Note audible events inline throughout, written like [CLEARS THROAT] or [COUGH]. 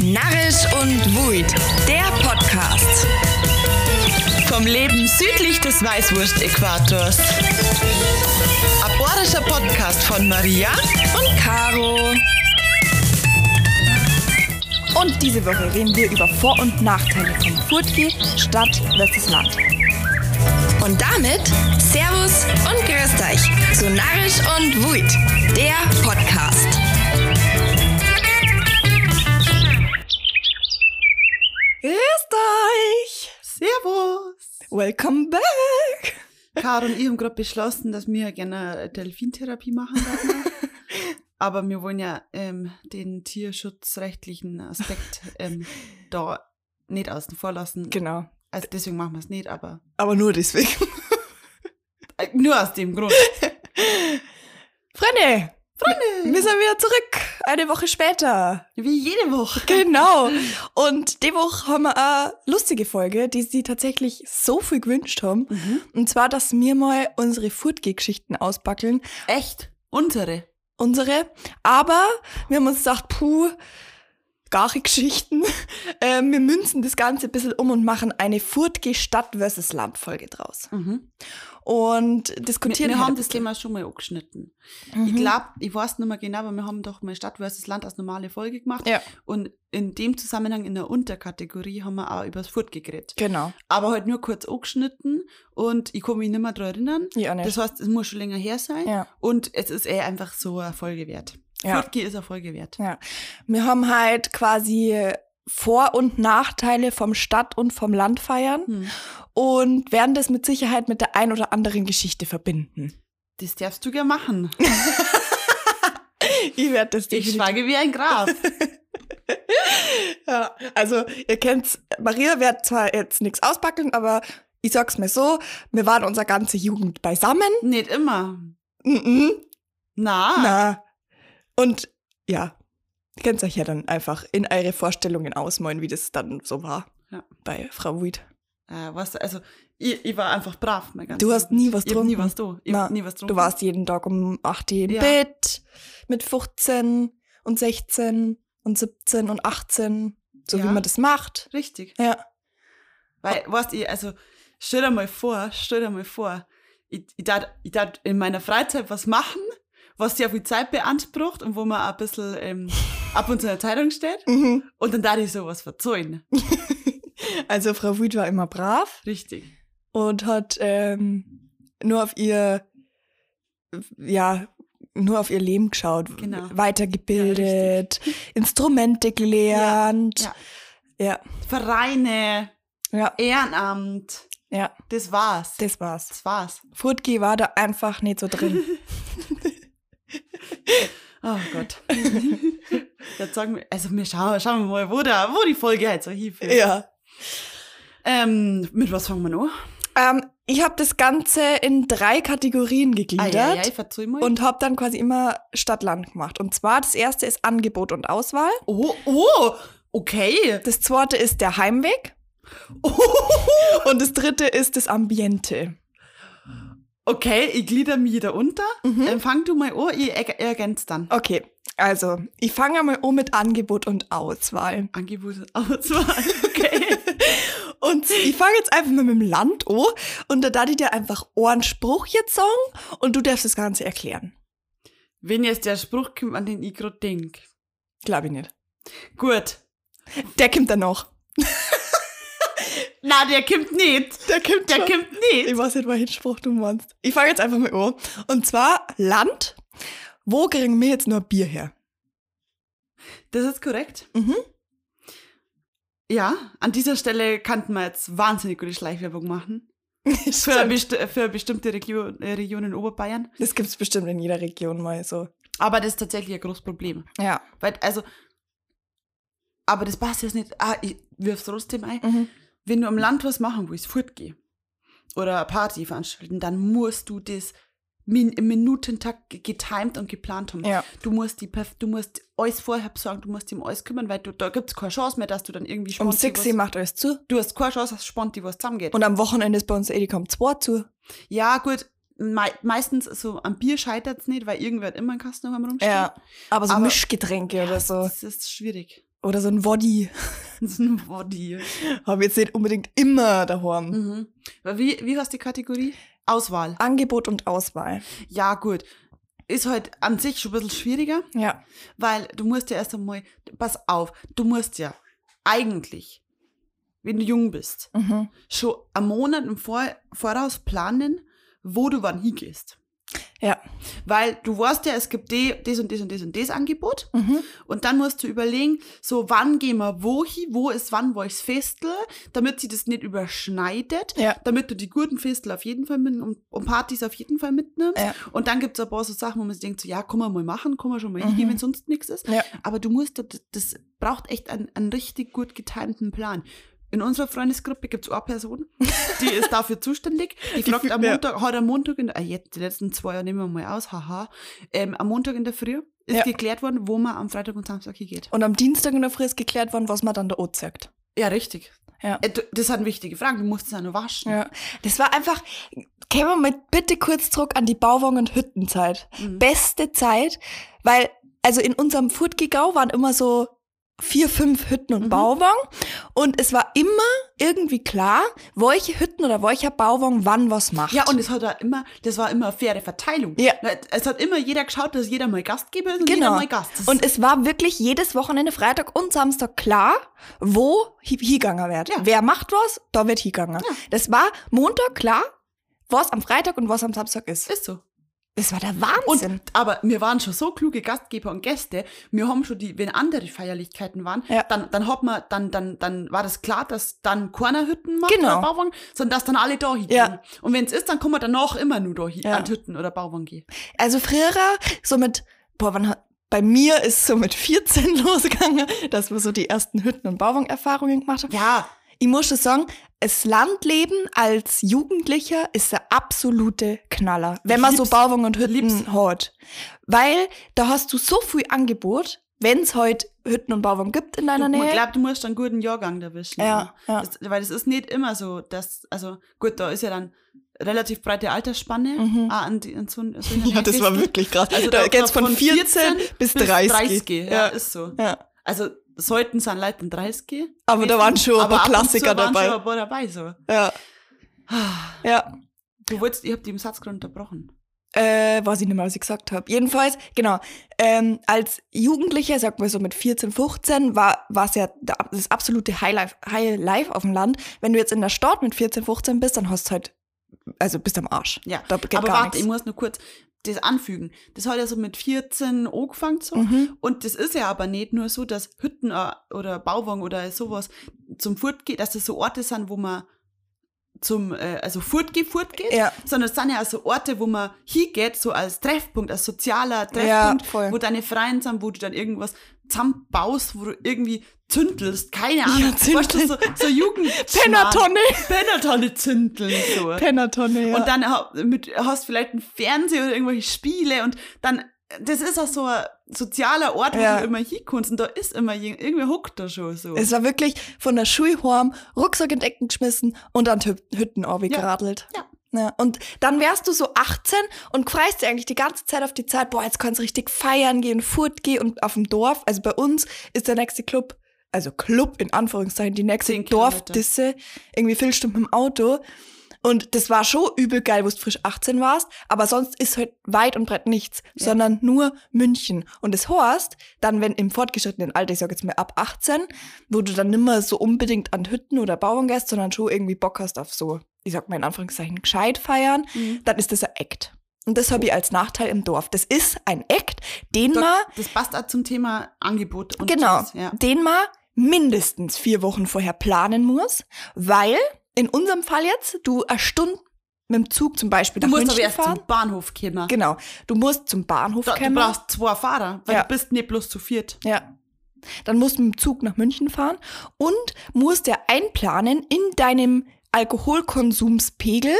Narrisch und Wuid, der Podcast. Vom Leben südlich des Weißwurst-Äquators. Aborischer Podcast von Maria und Caro. Und diese Woche reden wir über Vor- und Nachteile von Furtki, Stadt versus Land. Und damit Servus und Grüßt euch zu Narrisch und Wuid, der Podcast. Welcome back! Caro und ich haben gerade beschlossen, dass wir gerne Delfintherapie machen werden. [LAUGHS] Aber wir wollen ja ähm, den tierschutzrechtlichen Aspekt ähm, da nicht außen vor lassen. Genau. Also deswegen machen wir es nicht, aber Aber nur deswegen. äh, nur aus dem Grund. [LAUGHS] Freunde! Freunde! Wir sind wieder zurück. Eine Woche später. Wie jede Woche. Genau. [LAUGHS] Und die Woche haben wir eine lustige Folge, die sie tatsächlich so viel gewünscht haben. Mhm. Und zwar, dass wir mal unsere Furtge-Geschichten ausbackeln. Echt? Unsere. Unsere. Aber wir haben uns gedacht, puh, gar Geschichten. [LAUGHS] Ähm, wir münzen das Ganze ein bisschen um und machen eine Furtge Stadt versus Land Folge draus. Mhm. Und Wir, diskutieren wir halt haben das. Thema schon mal angeschnitten. Mhm. Ich glaube, ich weiß nicht mehr genau, aber wir haben doch mal Stadt versus Land als normale Folge gemacht. Ja, Und in dem Zusammenhang in der Unterkategorie haben wir auch über das Furt geredet. genau. aber halt nur kurz angeschnitten und ich kann mich nicht mehr daran erinnern. Ja, nicht. Das heißt, es muss schon länger her sein ja. und es ist eh einfach so eine Folge wert. Ja. Furtki ist eine Folge wert. Ja. Wir haben halt quasi Vor- und Nachteile vom Stadt- und vom Land feiern Hm. und werden das mit Sicherheit mit der ein oder anderen Geschichte verbinden. Das darfst du gerne machen. [LAUGHS] Ich werde das Ich schweige wie ein Graf. [LAUGHS] Ja, also ihr kennt's, Maria wird zwar jetzt nichts auspacken, aber ich sag's mir so, wir waren unsere ganze Jugend beisammen. Nicht immer. Mhm. Na, Na. Und ja, ihr könnt euch ja dann einfach in eure Vorstellungen ausmalen, wie das dann so war Ja. bei Frau Wied. Äh, du, also ich, ich war einfach brav. Mein ganzes Du hast nie was hab nie getrunken. was. Ich Na, nie was getrunken. Du warst jeden Tag um 8 Uhr im Ja. Bett mit 15 und 16 und 17 und 18, so wie Ja. man das macht. Richtig. Ja. Weil, weißt du, also stell dir mal vor, stell dir mal vor, ich, ich darf ich darf in meiner Freizeit was machen, was sehr viel Zeit beansprucht und wo man ein bisschen ähm, [LAUGHS] ab und zu in der Zeitung steht. Mhm. Und dann darf ich sowas verzeihen. [LAUGHS] Also Frau Wied war immer brav. Richtig. und hat ähm, nur auf ihr, ja, nur auf ihr Leben geschaut, Genau. weitergebildet, Instrumente gelernt. Ja. ja, Vereine, ja, Ehrenamt, ja, das war's. das war's. Das war's. Furtki war da einfach nicht so drin. [LAUGHS] Oh Gott. [LAUGHS] Jetzt sagen wir, also wir schauen, schauen wir mal, wo, der, wo die Folge halt so hinführt. ja. Ähm, mit was fangen wir noch? Ähm, ich habe das Ganze in drei Kategorien Ah, gegliedert ja, ja, mal. und habe dann quasi immer Stadt-Land gemacht. Und zwar, das erste ist Angebot und Auswahl. oh, oh, okay. Das zweite ist der Heimweg. Und das dritte ist das Ambiente. Okay, ich glieder mich da unter. Mhm. Dann fang du mal an, ich erg- ergänze dann. Okay, also ich fange mal um mit Angebot und Auswahl. Angebot Auswahl. Okay. [LAUGHS] Und ich fange jetzt einfach mal mit dem Land an und da darf ich dir einfach einen Spruch jetzt sagen und du darfst das Ganze erklären. Wenn jetzt der Spruch kommt, an den ich gerade denk. Glaube ich nicht. Gut. Der kommt dann noch. Na, der kommt nicht. Der kommt Der kommt nicht. Ich weiß nicht, welchen Spruch du meinst. Ich fange jetzt einfach mal an. Und zwar Land. Wo kriegen wir jetzt nur Bier her? Das ist korrekt. Mhm. Ja, an dieser Stelle könnten wir jetzt wahnsinnig gute Schleichwerbung machen. [LAUGHS] Für, best für bestimmte Region, äh, Regionen in Oberbayern. Das gibt's bestimmt in jeder Region mal so. Aber das ist tatsächlich ein großes Problem. Ja. Weil, also, aber das passt jetzt nicht. Ah, ich wirf's trotzdem ein. Mhm. Wenn du am Land was machen willst, fortgehen oder eine Party veranstalten, dann musst du das min im Minutentakt ge- getimed und geplant haben. Ja. Du musst die du musst alles vorher besorgen, du musst dich um alles kümmern, weil du, da gibt's keine Chance mehr, dass du dann irgendwie Um spontan 6 Uhr macht alles zu. Du hast keine Chance, dass spontan was zusammengeht. Und am Wochenende ist bei uns Edeka um 2 zu. ja, gut, mei meistens so am Bier scheitert's nicht, weil irgendwer hat immer einen Kasten rumstehen. Ja. Aber so Aber- Mischgetränke oder so. Das ist schwierig. Oder so ein Woddy. [LAUGHS] Ist ein Body. Habe jetzt nicht unbedingt immer daheim. Mhm. Wie, wie heißt die Kategorie? Auswahl. Angebot und Auswahl. Ja, gut. Ist halt an sich schon ein bisschen schwieriger, Ja. weil du musst ja erst einmal, pass auf, du musst ja eigentlich, wenn du jung bist, Mhm. schon einen Monat im Vor Voraus planen, wo du wann hingehst. Ja. Weil du weißt ja, es gibt die, das und das und das und das Angebot. Mhm. Und dann musst du überlegen, so wann gehen wir wo hin, wo ist wann welches Festel, damit sie das nicht überschneidet, Ja. damit du die guten Festel auf jeden Fall mit und, und Partys auf jeden Fall mitnimmst. Ja. Und dann gibt es ein paar so Sachen, wo man sich denkt, so, ja, kann man mal machen, kann man schon mal hingehen, wenn sonst nichts ist. Mhm. Ja. Aber du musst, das, das braucht echt einen, einen richtig gut getimten Plan. In unserer Freundesgruppe gibt es eine Person, [LAUGHS] die ist dafür zuständig. Die fragt fühl- am. Montag, hat am Montag, in der, äh, jetzt die letzten zwei Jahre nehmen wir mal aus, haha, ähm, am Montag in der Früh ist Ja. geklärt worden, wo man am Freitag und Samstag hingeht. Und am Dienstag in der Früh ist geklärt worden, was man dann da sagt. Ja, richtig. Ja. Äh, Das sind wichtige Fragen, du musst es auch noch waschen. Ja. Das war einfach, gehen wir mal bitte kurz zurück an die Bauwagen- und Hüttenzeit. Mhm. Beste Zeit, weil, also in unserem Furtgegau waren immer so vier, fünf Hütten und Mhm. Bauwagen und es war immer irgendwie klar, welche Hütten oder welcher Bauwagen wann was macht. Ja, und es hat auch immer, das war immer faire Verteilung. Ja. Es hat immer jeder geschaut, dass jeder mal Gastgeber ist und jeder Genau. mal Gast. Das Und es war wirklich jedes Wochenende, Freitag und Samstag klar, wo hi- hingegangen wird. Ja. Wer macht was, da wird hingegangen. Ja. Das war Montag klar, was am Freitag und was am Samstag ist. ist so. Das war der Und, Wahnsinn. aber wir waren schon so kluge Gastgeber und Gäste. Wir haben schon die, wenn andere Feierlichkeiten waren, Ja. dann, dann hat man, dann, dann, dann war das klar, dass dann keiner Hütten macht Genau. oder Bauwagen, sondern dass dann alle da hingehen. Ja. Und wenn es ist, dann kann man danach immer nur da hin, Ja. an Hütten oder Bauwagen gehen. Also früher, so mit, boah, wann hat, bei mir ist so mit 14 losgegangen, dass wir so die ersten Hütten- und Bauwagen-Erfahrungen gemacht haben. Ja, Ich muss schon sagen, das Landleben als Jugendlicher ist der absolute Knaller, wenn man so. Bauwagen und Hütten Lieb's. hat. Weil da hast du so viel Angebot, wenn es heute Hütten und Bauwagen gibt in deiner du, ich Nähe. glaube, du musst einen guten Jahrgang erwischen. Ja, ja. Das, weil das ist nicht immer so, dass, also gut, da ist ja dann relativ breite Altersspanne Mhm. auch an, die, an so, so [LAUGHS] Ja, das war wirklich krass. Also da da- geht's von 14 bis 30. ja, Ja. ist so. Ja. Also sollten sind Leute in 30. Aber da waren schon ein paar ab und zu Klassiker waren dabei. Schon ein paar dabei so. Ja. Ja. Du wolltest, ich hab die im Satz gerade unterbrochen. Äh, weiß ich nicht mehr, was ich gesagt habe. Jedenfalls, genau, ähm, als Jugendlicher, sagen wir so mit 14, 15, war es ja da- das absolute Highlife, Highlife auf dem Land. Wenn du jetzt in der Stadt mit 14, 15 bist, dann hast du halt, also bist am Arsch. Ja, Da geht aber warte, ich nichts. muss nur kurz das anfügen. Das hat ja so mit 14 angefangen so. Mhm. Und das ist ja aber nicht nur so, dass Hütten äh, oder Bauwagen oder sowas zum Furt geht, dass das so Orte sind, wo man zum, äh, also Furt geht, Furt geht, Ja. sondern es sind ja auch so Orte, wo man hingeht, so als Treffpunkt, als sozialer Ja, Treffpunkt, voll. wo deine Freien sind, wo du dann irgendwas zusammenbaust, wo du irgendwie zündelst, keine Ahnung, zündeln. weißt du, so, so Jugend. Pennertonne. Pennertonne zündeln, so. Pennertonne, ja. Und dann mit, hast vielleicht einen Fernseher oder irgendwelche Spiele und dann, das ist auch so ein sozialer Ort, wo Ja. du immer hinkommst und da ist immer irgendwie huckt da schon so. es war wirklich von der Schule heim, Rucksack in Decken geschmissen und an Hütten geradelt. Ja. Ja, und dann wärst du so 18 und freust dich eigentlich die ganze Zeit auf die Zeit, boah, jetzt kannst du richtig feiern gehen, Furt gehen und auf dem Dorf, also bei uns ist der nächste Club, also Club in Anführungszeichen, die nächste. Dorfdisse, irgendwie viel Stunden mit dem Auto. Und das war schon übel geil, wo du frisch 18 warst, aber sonst ist halt weit und breit nichts, Ja. sondern nur München. Und das heißt, dann, wenn im fortgeschrittenen Alter, ich sag jetzt mal ab 18, wo du dann nimmer so unbedingt an Hütten oder Bauern gehst, sondern schon irgendwie Bock hast auf so, ich sag mal in Anführungszeichen, gescheit feiern, Mhm. dann ist das ein Act. Und das habe ich als Nachteil im Dorf. Das ist ein Act, den Da- man, das passt auch zum Thema Angebot und genau, das, ja. den man mindestens vier Wochen vorher planen muss, weil in unserem Fall jetzt du eine Stunde mit dem Zug zum Beispiel Du nach musst aber München erst fahren. zum Bahnhof kommen. Genau. Du musst zum Bahnhof Da, du kommen. brauchst zwei Fahrer, weil Ja. du bist nicht bloß zu viert. Ja. Dann musst du mit dem Zug nach München fahren und musst ja einplanen in deinem Alkoholkonsumspegel,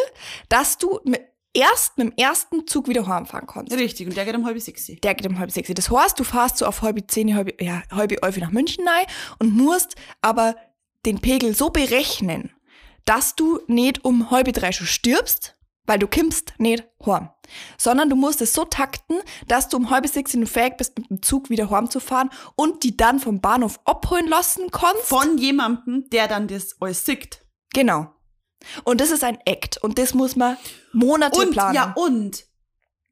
dass du mit, erst mit dem ersten Zug wieder heimfahren kannst. Richtig, und der geht um halb sechs. Der geht um halb sechs. Das heißt, du fährst so auf halb zehn, halb, ja, halb elf nach München rein und musst aber den Pegel so berechnen, dass du nicht um halb drei schon stirbst, weil du kimmst nicht heim. Sondern du musst es so takten, dass du um halb sechs in fähig bist, mit dem Zug wieder heim zu fahren und die dann vom Bahnhof abholen lassen kannst. Von jemandem, der dann das alles sieht. Genau. Und das ist ein Act und das muss man Monate Und, planen. ja, und.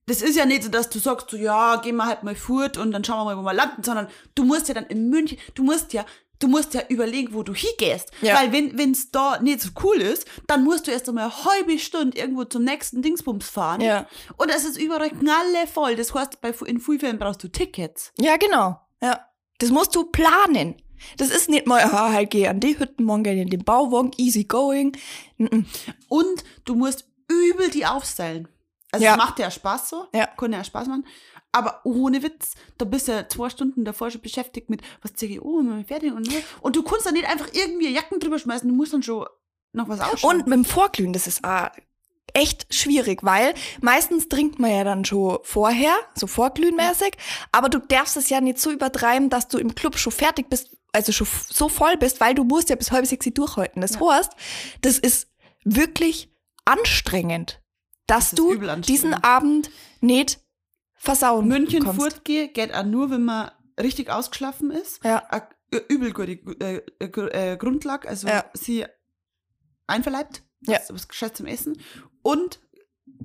Das ist ja nicht so, dass du sagst, so, ja, gehen wir halt mal fort und dann schauen wir mal, wo wir landen, sondern du musst ja dann in München, du musst ja, du musst ja überlegen, wo du hingehst. Ja. Weil wenn wenn's da nicht so cool ist, dann musst du erst einmal eine halbe Stunde irgendwo zum nächsten Dingsbums fahren. Ja. Und es ist überall knallevoll. Das heißt, bei, in Frühfällen brauchst du Tickets. Ja, genau. Ja. Das musst du planen. Das ist nicht mal, ah, halt geh an die Hütten, morgen in den Bauwagen, easy going. Mhm. Und du musst übel die aufstellen. Also Ja. es macht ja Spaß so, Ja. kann ja Spaß machen. Aber ohne Witz, da bist du ja zwei Stunden davor schon beschäftigt mit, was zeige ich, mal fertig und so. Und du kannst dann nicht einfach irgendwie Jacken drüber schmeißen, du musst dann schon noch was ausschauen. Und mit dem Vorglühen, das ist ah, echt schwierig, weil meistens trinkt man ja dann schon vorher, so vorglühenmäßig, aber du darfst es ja nicht so übertreiben, dass du im Club schon fertig bist, also schon so voll bist, weil du musst ja bis halb sechs durchhalten. Das Ja. heißt, das ist wirklich anstrengend, dass Das du diesen Abend nicht versauen München kannst. fortgehen geht auch nur, wenn man richtig ausgeschlafen ist. Ja. Eine übel gute äh, äh, äh, Grundlage, also Ja. sie einverleibt, Ja. was, gescheit zum Essen und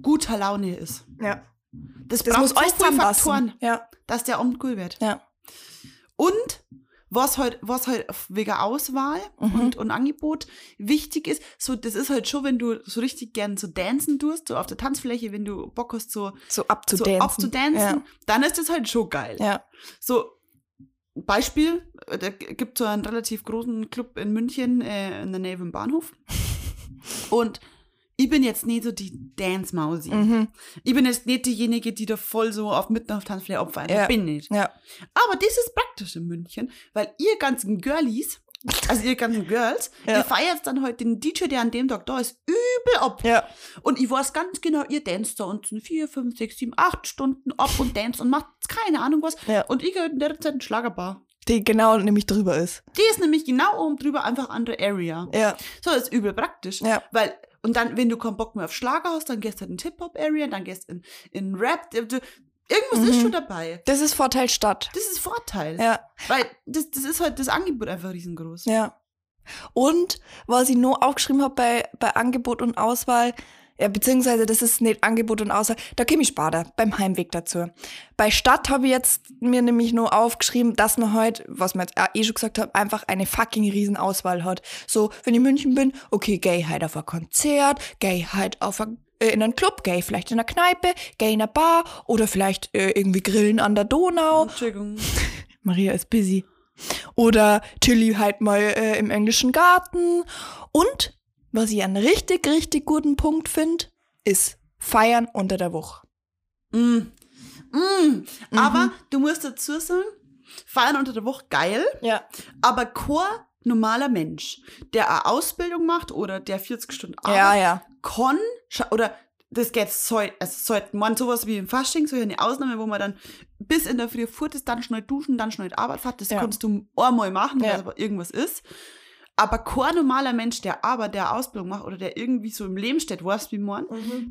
guter Laune ist. Ja. Das, Das braucht muss so viele. Faktoren, Ja. dass der Abend cool wird. Ja. Und was halt, was halt wegen Auswahl Mhm. und, und Angebot wichtig ist, so, das ist halt schon, wenn du so richtig gern so dancen tust, so auf der Tanzfläche, wenn du Bock hast, so, So abzudancen. so abzudancen, dann ist das halt schon geil. Ja. ja. So, Beispiel, da gibt so einen relativ großen Club in München, äh, in der Nähe vom Bahnhof. [LAUGHS] Und ich bin jetzt nicht so die Dance-Mausi. Mhm. Ich bin jetzt nicht diejenige, die da voll so auf mitten auf Tanzfläche abfallen. Ja. Bin nicht. Ja. Aber das ist praktisch in München, weil ihr ganzen Girlies, also ihr ganzen Girls, [LAUGHS] Ja. ihr feiert dann heute den DJ, der an dem Tag da ist, übel ab. Ja. Und ich weiß ganz genau, ihr danst da unten vier, fünf, sechs, sieben, acht Stunden ab und danst und macht keine Ahnung was. Ja. Und ich gehe in der Zeit in Schlagerbar. Die genau nämlich drüber ist. Die ist nämlich genau oben drüber, einfach andere Area. Ja. So, das ist übel praktisch. Ja. Weil, und dann, wenn du keinen Bock mehr auf Schlager hast, dann gehst du in Hip-Hop-Area, dann gehst du in, in Rap. Irgendwas Mhm. ist schon dabei. Das ist Vorteil Stadt. Das ist Vorteil. Ja. Weil das, das ist halt das Angebot einfach riesengroß. Ja. Und was ich noch aufgeschrieben habe bei, bei Angebot und Auswahl, ja, beziehungsweise das ist nicht Angebot und Auswahl, da gebe ich Spader beim Heimweg dazu. Bei Stadt habe ich jetzt mir nämlich nur aufgeschrieben, dass man heute, was man jetzt eh schon gesagt hat, einfach eine fucking Riesenauswahl hat. So, wenn ich in München bin, okay, gay halt auf ein Konzert, gay halt auf ein, äh, in einen Club, gay vielleicht in einer Kneipe, gay in einer Bar oder vielleicht äh, irgendwie grillen an der Donau. Entschuldigung. [LAUGHS] Maria ist busy. Oder Tilly halt mal äh, im englischen Garten. Und was ich einen richtig, richtig guten Punkt finde, ist Feiern unter der Woche. Mm. Mm. Mhm. Aber du musst dazu sagen, feiern unter der Woche geil, Ja. aber kein normaler Mensch, der eine Ausbildung macht oder der 40 Stunden Ja, arbeitet, ja. kann, scha- oder das geht soll, also sollte man sowas wie im Fasching, so eine Ausnahme, wo man dann bis in der Früh fort ist, dann schnell duschen, dann schnell Arbeit fährt, das Ja. kannst du einmal machen, Ja. weil aber irgendwas ist. Aber kein normaler Mensch, der aber der Ausbildung macht oder der irgendwie so im Leben steht, weißt du, wie man,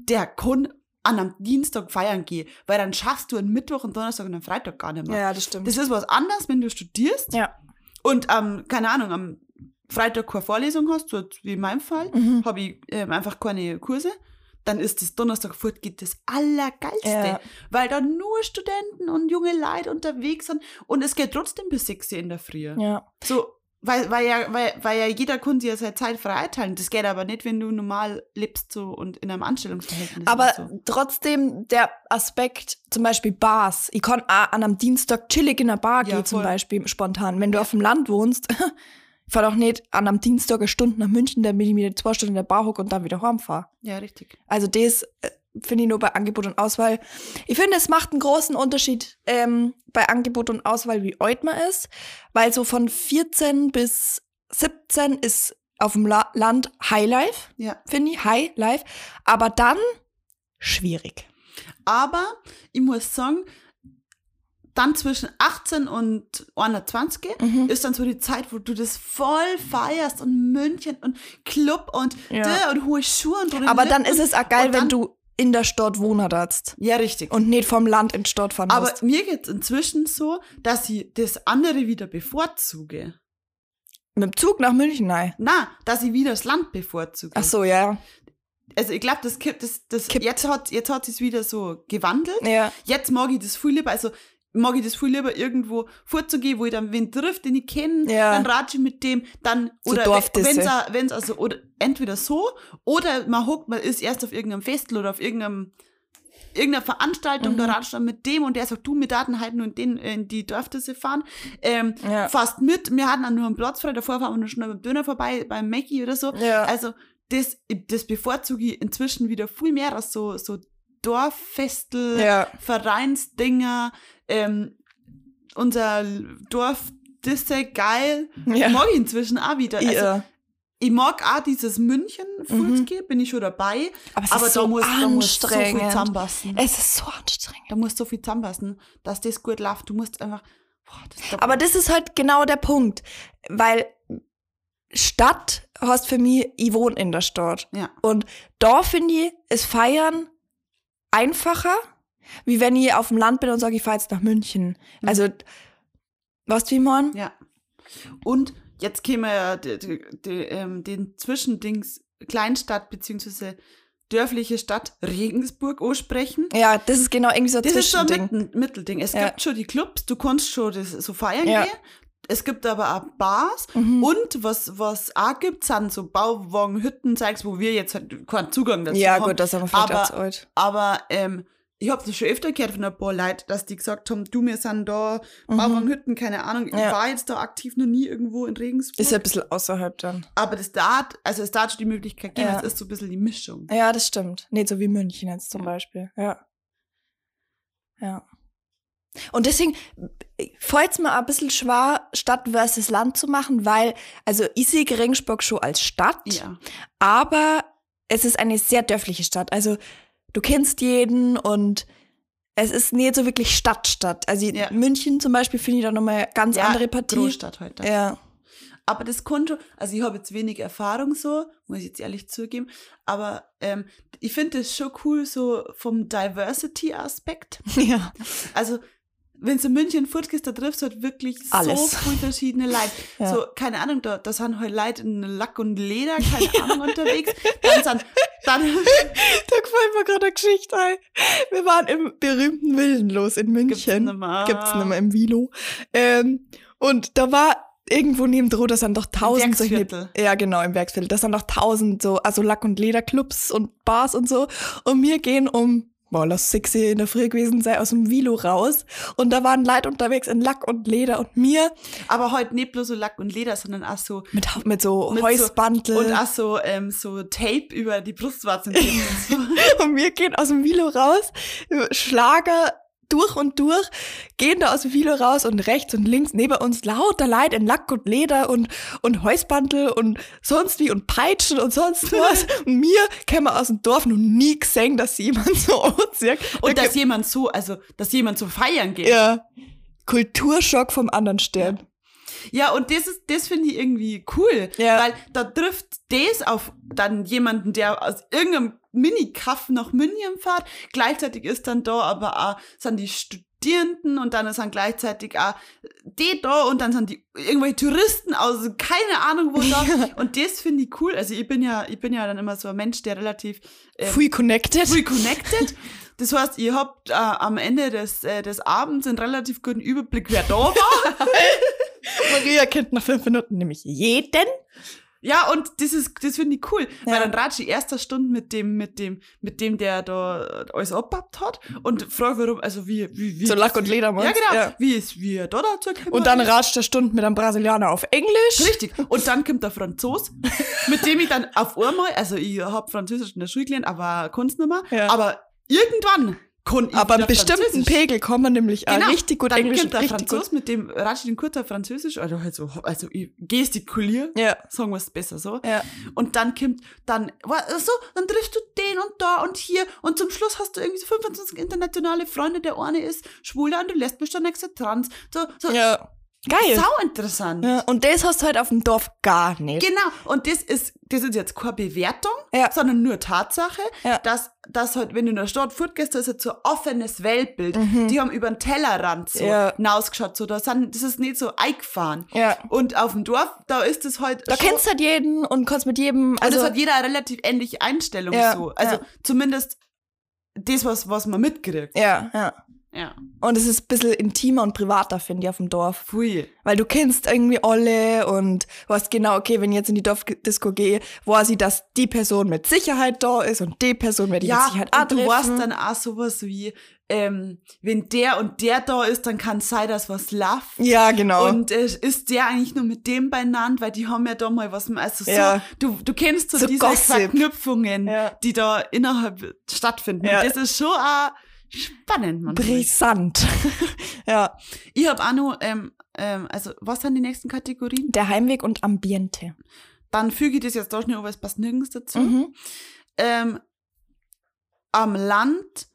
der kann an einem Dienstag feiern gehen, weil dann schaffst du einen Mittwoch, einen Donnerstag und einen Freitag gar nicht mehr. Ja, das stimmt. Das ist was anderes, wenn du studierst ja. und am, keine Ahnung, am Freitag keine Vorlesung hast, so wie in meinem Fall, Mhm. habe ich ähm, einfach keine Kurse, dann ist das Donnerstag fortgeht das Allergeilste. Ja. Weil da nur Studenten und junge Leute unterwegs sind und es geht trotzdem bis 6 Uhr in der Früh. Ja. So, weil, weil, ja, weil, weil ja jeder Kunde ja seine Zeit frei einteilen. Das geht aber nicht, wenn du normal lebst so und in einem Anstellungsverhältnis. Aber so. trotzdem der Aspekt, zum Beispiel Bars. Ich kann auch an einem Dienstag chillig in einer Bar Ja, gehen, zum. Beispiel spontan. Wenn du auf dem Land wohnst, [LAUGHS] ich fahr doch nicht an einem Dienstag eine Stunde nach München, damit ich mir zwei Stunden in der Bar hocke und dann wieder heimfahre. Ja, richtig. Also das äh, finde ich nur bei Angebot und Auswahl. Ich finde, es macht einen großen Unterschied ähm, bei Angebot und Auswahl, wie alt man ist, weil so von 14 bis 17 ist auf dem La Land Highlife, Ja. finde ich, Highlife, aber dann schwierig. Aber ich muss sagen, dann zwischen 18 und 21 Mhm. ist dann so die Zeit, wo du das voll feierst und München und Club und Ja. und hohe Schuhe und Aber dann ist es auch geil, wenn du in der Stadt wohnen darfst Ja, richtig. und nicht vom Land in die Stadt fahren Aber musst. mir geht's inzwischen so, dass ich das andere wieder bevorzuge. Mit dem Zug nach München, nein. Na, dass ich wieder das Land bevorzuge. Ach so, ja. Also ich glaube, das kippt, das, das Kippt. jetzt hat jetzt hat es wieder so gewandelt. Ja. Jetzt mag ich das viel lieber, also mag ich das viel lieber irgendwo vorzugehen, wo ich dann wen trifft, den ich kenne, Ja. dann ratsche ich mit dem, dann So oder wenn's a- wenn's also oder entweder so oder man hockt, man ist erst auf irgendeinem Festel oder auf irgendeinem irgendeiner Veranstaltung, Mhm. da ratscht dann mit dem und der sagt, du, wir Daten halten und den in die Dorfdisse fahren. Ähm, Ja. Fast mit, wir hatten dann nur einen Platz frei, davor fahren wir noch schnell beim Döner vorbei, beim Mackie oder so. Ja. Also das, das bevorzuge ich inzwischen wieder viel mehr als so, so Dorffestel, Ja. Vereinsdinger, ähm, unser Dorf, das ist ja geil. Ja. Mag ich inzwischen auch wieder. Also, ja. ich mag auch dieses München, Mhm. bin ich schon dabei. Aber es aber ist da so muss, da muss so viel zusammenpassen. Es ist so anstrengend. Da musst du so viel zusammenpassen, dass das gut läuft. Du musst einfach, boah, das Aber das ist halt genau der Punkt. Weil Stadt heißt für mich, ich wohne in der Stadt. ja. Und da finde ich, ist Feiern einfacher, wie wenn ich auf dem Land bin und sage, ich fahre jetzt nach München. Mhm. Also, weißt du, wie man? Ja. Und jetzt käme ja ähm, den Zwischendings Kleinstadt beziehungsweise dörfliche Stadt Regensburg ansprechen. Ja, das ist genau irgendwie so ein Das ist so ein Mittelding. Es Ja. gibt schon die Clubs, du kannst schon das, so feiern Ja. gehen. Es gibt aber auch Bars Mhm. und was, was auch gibt, sind so Bauwagenhütten, zeigst, wo wir jetzt halt keinen Zugang dazu Ja, haben. gut, das haben wir vielleicht aber, auch zu alt. Aber ähm, ich habe das schon öfter gehört von ein paar Leuten, dass die gesagt haben, du, wir sind da, Bauwagenhütten, keine Ahnung. Ich Mhm. Ja. war jetzt da aktiv noch nie irgendwo in Regensburg. Ist ja ein bisschen außerhalb dann. aber das Dart, also es darf schon die Möglichkeit geben, Ja. es ist so ein bisschen die Mischung. Ja, das stimmt. Nicht so wie München jetzt zum Ja. Beispiel. Ja. Ja. Und deswegen fällt es mir ein bisschen schwer, Stadt versus Land zu machen, weil, also ich sehe Regensburg schon als Stadt, Ja. aber es ist eine sehr dörfliche Stadt. Also du kennst jeden und es ist nicht so wirklich Stadt-Stadt. Also Ja. München zum Beispiel finde ich da nochmal ganz ja, andere Partie. Großstadt heute. Ja. Aber das konnte, also ich habe jetzt wenig Erfahrung so, muss ich jetzt ehrlich zugeben, aber ähm, ich finde das schon cool so vom Diversity-Aspekt. [LAUGHS] ja. Also wenn du in München fortgehst, da triffst du halt wirklich Alles. so viele verschiedene Leute. Ja. So, keine Ahnung, da, da sind halt Leute in Lack und Leder, keine Ahnung, unterwegs. Dann sind, dann, [LAUGHS] Da gefällt mir gerade eine Geschichte ein. Wir waren im berühmten Villenlos in München. nimmer. Gibt's nicht mehr im Vilo. Ähm, und da war irgendwo neben Droh, das sind doch tausend solche. Werksviertel. Ja, genau, im Werksviertel. Das sind doch tausend so, also Lack- und Lederclubs und Bars und so. Und wir gehen um, boah, lass sexy in der Früh gewesen sein, aus dem Vilo raus. Und da waren Leute unterwegs in Lack und Leder und mir aber heute nicht bloß so Lack und Leder, sondern auch so mit, mit so Mit so- und auch so, ähm, so Tape über die Brustwarzen. [LAUGHS] und so. Und wir gehen aus dem Vilo raus, Schlager durch und durch, gehen da aus dem Vilo raus und rechts und links neben uns lauter Leute in Lack und Leder und, und Häusbandel und sonst wie und Peitschen und sonst [LAUGHS] was. und mir kämen aus dem Dorf noch nie gesehen, dass jemand so aussieht. Und Da dass jemand so, also, dass jemand so feiern geht. ja, Kulturschock vom anderen Stern. Ja, und das ist, das finde ich irgendwie cool, Ja. weil da trifft das auf dann jemanden, der aus irgendeinem Mini-Kaff nach München fährt. Gleichzeitig ist dann da aber auch, sind die Studierenden und dann sind gleichzeitig auch die da und dann sind die irgendwelche Touristen aus keine Ahnung wo da. [LAUGHS] Und das finde ich cool. Also ich bin ja, ich bin ja dann immer so ein Mensch, der relativ ähm, Free connected. free connected. [LAUGHS] Das heißt, ihr habt äh, am Ende des, äh, des Abends einen relativ guten Überblick, wer da war. [LAUGHS] Maria kennt nach fünf Minuten nämlich jeden. Ja, und das ist, das finde ich cool, Ja. weil dann ratsche ich erster Stunde mit dem, mit dem, mit dem, der da alles abgehabt hat und frage, warum, also wie, wie, wie. So Lack und Leder, Ja, genau. Wie ist, wie er da dazu gekommen Und dann ratscht der Stunde mit einem Brasilianer auf Englisch. Richtig. Und dann kommt der Franzos, mit dem ich dann auf einmal, also ich habe Französisch in der Schule gelernt, aber Kunst nicht mehr, Ja. aber irgendwann kann Aber einen bestimmten. Pegel kann man nämlich auch Genau. richtig gut dann Englisch kommt der Franzos gut. mit dem ratscht den kurzer Französisch, also halt so, also ich gestikuliere, Ja, sagen wir es besser so. ja. Und dann kommt dann, so, dann triffst du den und da und hier und zum Schluss hast du irgendwie so 25 internationale Freunde, der eine ist schwul, der andere lässt mich dann extra trans. So, so Ja. Geil. sau interessant. Ja, und das hast du halt auf dem Dorf gar nicht. Genau, und das ist, das ist jetzt keine Bewertung, Ja. sondern nur Tatsache, Ja. dass, dass halt, wenn du in der Stadt fortgehst, da ist jetzt so ein offenes Weltbild. Die haben über den Tellerrand so Mhm. Ja. hinausgeschaut, so, da sind, das ist nicht so eingefahren. Ja. Und auf dem Dorf, da ist es halt Da kennst du halt jeden und kannst mit jedem, also, also, es hat jeder eine relativ ähnliche Einstellung so. Also zumindest das, was, was man mitkriegt. ja, ja. Ja. Und es ist ein bisschen intimer und privater, finde ich, auf dem Dorf. Pfui. Weil du kennst irgendwie alle und weißt genau, okay, wenn ich jetzt in die Dorfdisco gehe, weiß ich, dass die Person mit Sicherheit da ist und die Person werde ich mit Ja, Sicherheit auch und du treffen. weißt dann auch sowas wie, ähm, wenn der und der da ist, dann kann es sein, dass was läuft. Ja, genau. Und äh, ist der eigentlich nur mit dem beieinander, weil die haben ja da mal was, also so, Ja. du, du kennst so, So diese Gossip. Verknüpfungen, Ja. die da innerhalb stattfinden. Ja. Und das ist schon auch spannend, manchmal. Brisant. [LAUGHS] ja. Ich habe auch noch, ähm, ähm, also was sind die nächsten Kategorien? Der Heimweg und Ambiente. Dann füge ich das jetzt da schnell, aber es passt nirgends dazu. Mhm. Ähm, am Land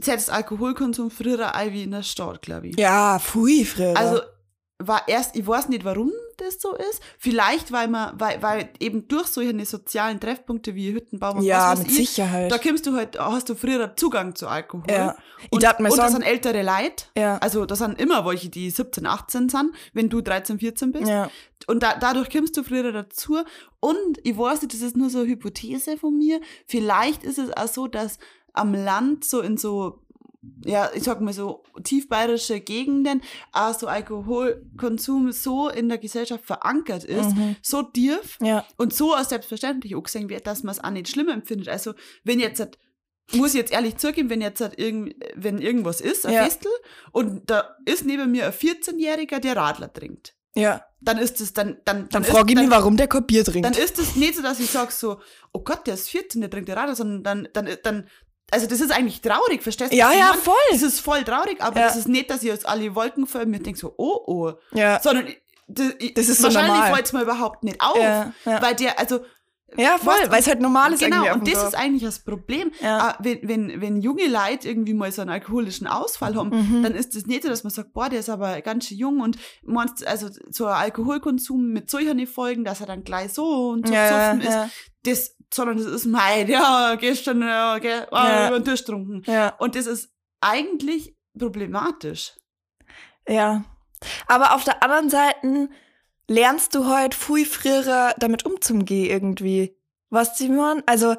zählt das Alkoholkonsum früher ein wie in der Stadt, glaube ich. Ja, pfui, früher. Also war erst, ich weiß nicht, warum das so ist. Vielleicht, weil man, weil, weil eben durch solche sozialen Treffpunkte wie Hüttenbaum und ja, was weiß mit ich, Sicherheit. da kommst du halt, hast du früher Zugang zu Alkohol. Ja. Ich Und, darf mal und das sagen- sind ältere Leute. Ja. Also das sind immer welche, die 17, 18 sind, wenn du 13, 14 bist. ja. Und da, dadurch kommst du früher dazu. Und ich weiß nicht, das ist nur so eine Hypothese von mir. Vielleicht ist es auch so, dass am Land so in so, ja, ich sag mal so tiefbayerische Gegenden auch so Alkoholkonsum so in der Gesellschaft verankert ist, Mhm. so tief Ja. und so als selbstverständlich auch gesehen wird, dass man es auch nicht schlimm empfindet. Also wenn jetzt halt, muss ich jetzt ehrlich zugeben, wenn jetzt halt irgend, wenn irgendwas ist, ein Ja. Festel, und da ist neben mir ein 14-Jähriger, der Radler trinkt Ja. dann ist es dann dann Dann ist- frage ich mich, dann, warum der kein Bier trinkt. dann ist es nicht so, dass ich sage so, oh Gott, der ist 14, der trinkt Radler, sondern dann dann dann also das ist eigentlich traurig, verstehst du? Ja, ja, voll. Das ist voll traurig, aber Ja. das ist nicht, dass ich jetzt alle Wolken vor mir denke so, oh oh, ja. sondern das, Das ist so wahrscheinlich normal. fällt es mir überhaupt nicht auf, Ja, ja. weil der also ja, voll, weil es halt normal ist Genau, und das Dorf. ist eigentlich das Problem. Ja. Ah, Wenn, wenn, wenn junge Leute irgendwie mal so einen alkoholischen Ausfall haben, Mhm. dann ist das nicht so, dass man sagt, boah, der ist aber ganz schön jung und meinst, also so ein Alkoholkonsum mit solchen Folgen, dass er dann gleich so und so Ja, ja. ist, das, sondern das ist mein, [LAUGHS] ja, gestern, ja, gell, ah, Ja. über den Tisch getrunken. Ja. Und das ist eigentlich problematisch. Ja. Aber auf der anderen Seite lernst du heute viel früher damit umzugehen irgendwie. Was sie man? Also,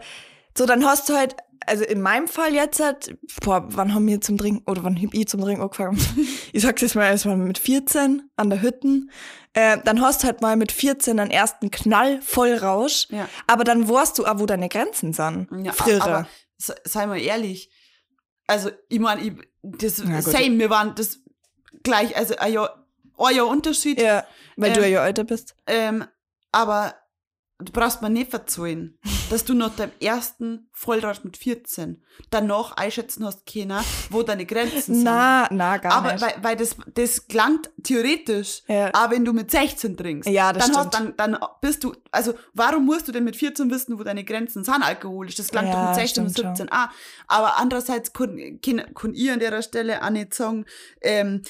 so dann hast du halt, also in meinem Fall jetzt halt, boah, wann haben wir zum Trinken, oder wann hab ich zum Trinken angefangen? [LAUGHS] ich sag's jetzt mal, es war mit 14 an der Hütten. Äh, dann hast du halt mal mit 14 einen ersten Knall voll Rausch. Ja. Aber dann weißt du auch, wo deine Grenzen sind. Ja, früher. aber se- sei mal ehrlich, also ich meine, ich, das gut. same, wir waren das gleich, also ein Jahr Unterschied, ja, weil du Ähm, ja älter bist. ähm, aber du brauchst mir nicht verzeihen, dass du nach deinem ersten Vollrausch mit 14 danach einschätzen hast können, wo deine Grenzen sind. Na, na, gar aber nicht. weil, weil das, das klangt theoretisch, Ja. aber wenn du mit 16 trinkst, Ja, das dann, stimmt. hast, dann, dann bist du, also warum musst du denn mit 14 wissen, wo deine Grenzen sind alkoholisch? Das klangt Ja, doch mit 16 und stimmt schon. 17 auch. Aber andererseits kann, kann, kann ich an der Stelle auch nicht sagen, ähm,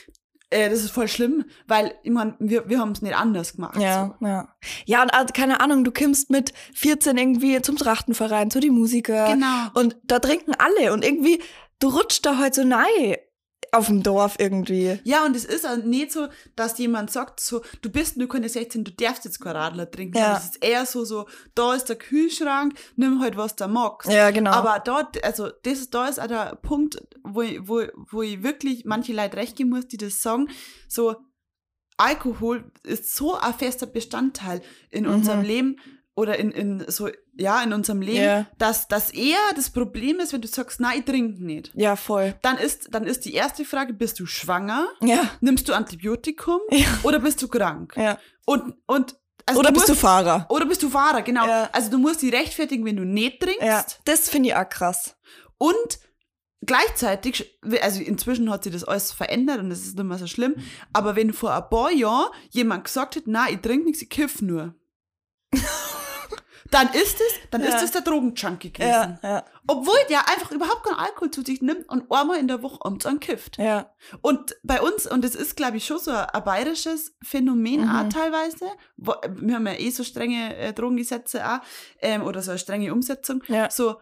äh, das ist voll schlimm, weil ich mein, wir, wir haben es nicht anders gemacht. Ja, So. ja. Ja, und also, keine Ahnung, du kommst mit 14 irgendwie zum Trachtenverein, zu die Musiker. Genau. Und da trinken alle und irgendwie, du rutschst da halt so nein auf dem Dorf irgendwie. Ja, und es ist auch nicht so, dass jemand sagt, so, du bist nur keine 16, du darfst jetzt kein Radler trinken. Ja. Es ist eher so, so, da ist der Kühlschrank, nimm halt, was du magst. Ja, genau. Aber dort, also das ist, da ist auch der Punkt, wo ich, wo, wo ich wirklich manche Leute recht geben muss, die das sagen, so Alkohol ist so ein fester Bestandteil in Mhm. unserem Leben oder in, in so, ja, in unserem Leben, Ja. dass das eher das Problem ist, wenn du sagst, nein, ich trinke nicht. ja, voll. Dann ist, dann ist die erste Frage, bist du schwanger? Ja, Nimmst du Antibiotikum? Ja. Oder bist du krank? ja. Und, und, also Oder bist du Fahrer? oder bist du Fahrer, genau. Ja. Also du musst die rechtfertigen, wenn du nicht trinkst. Ja, das finde ich auch krass. Und gleichzeitig, also inzwischen hat sich das alles verändert und das ist nicht mehr so schlimm, aber wenn vor ein paar Jahren jemand gesagt hat, na, ich trinke nichts, ich kiff nur, [LAUGHS] dann ist es, dann Ja. ist es der Drogenjunkie gewesen. Ja, ja, Obwohl der einfach überhaupt keinen Alkohol zu sich nimmt und einmal in der Woche abends ankifft. ja. Und bei uns, und das ist, glaube ich, schon so ein, bayerisches Phänomen Mhm. auch teilweise, wo, wir haben ja eh so strenge äh, Drogengesetze auch, ähm, oder so eine strenge Umsetzung, Ja. so,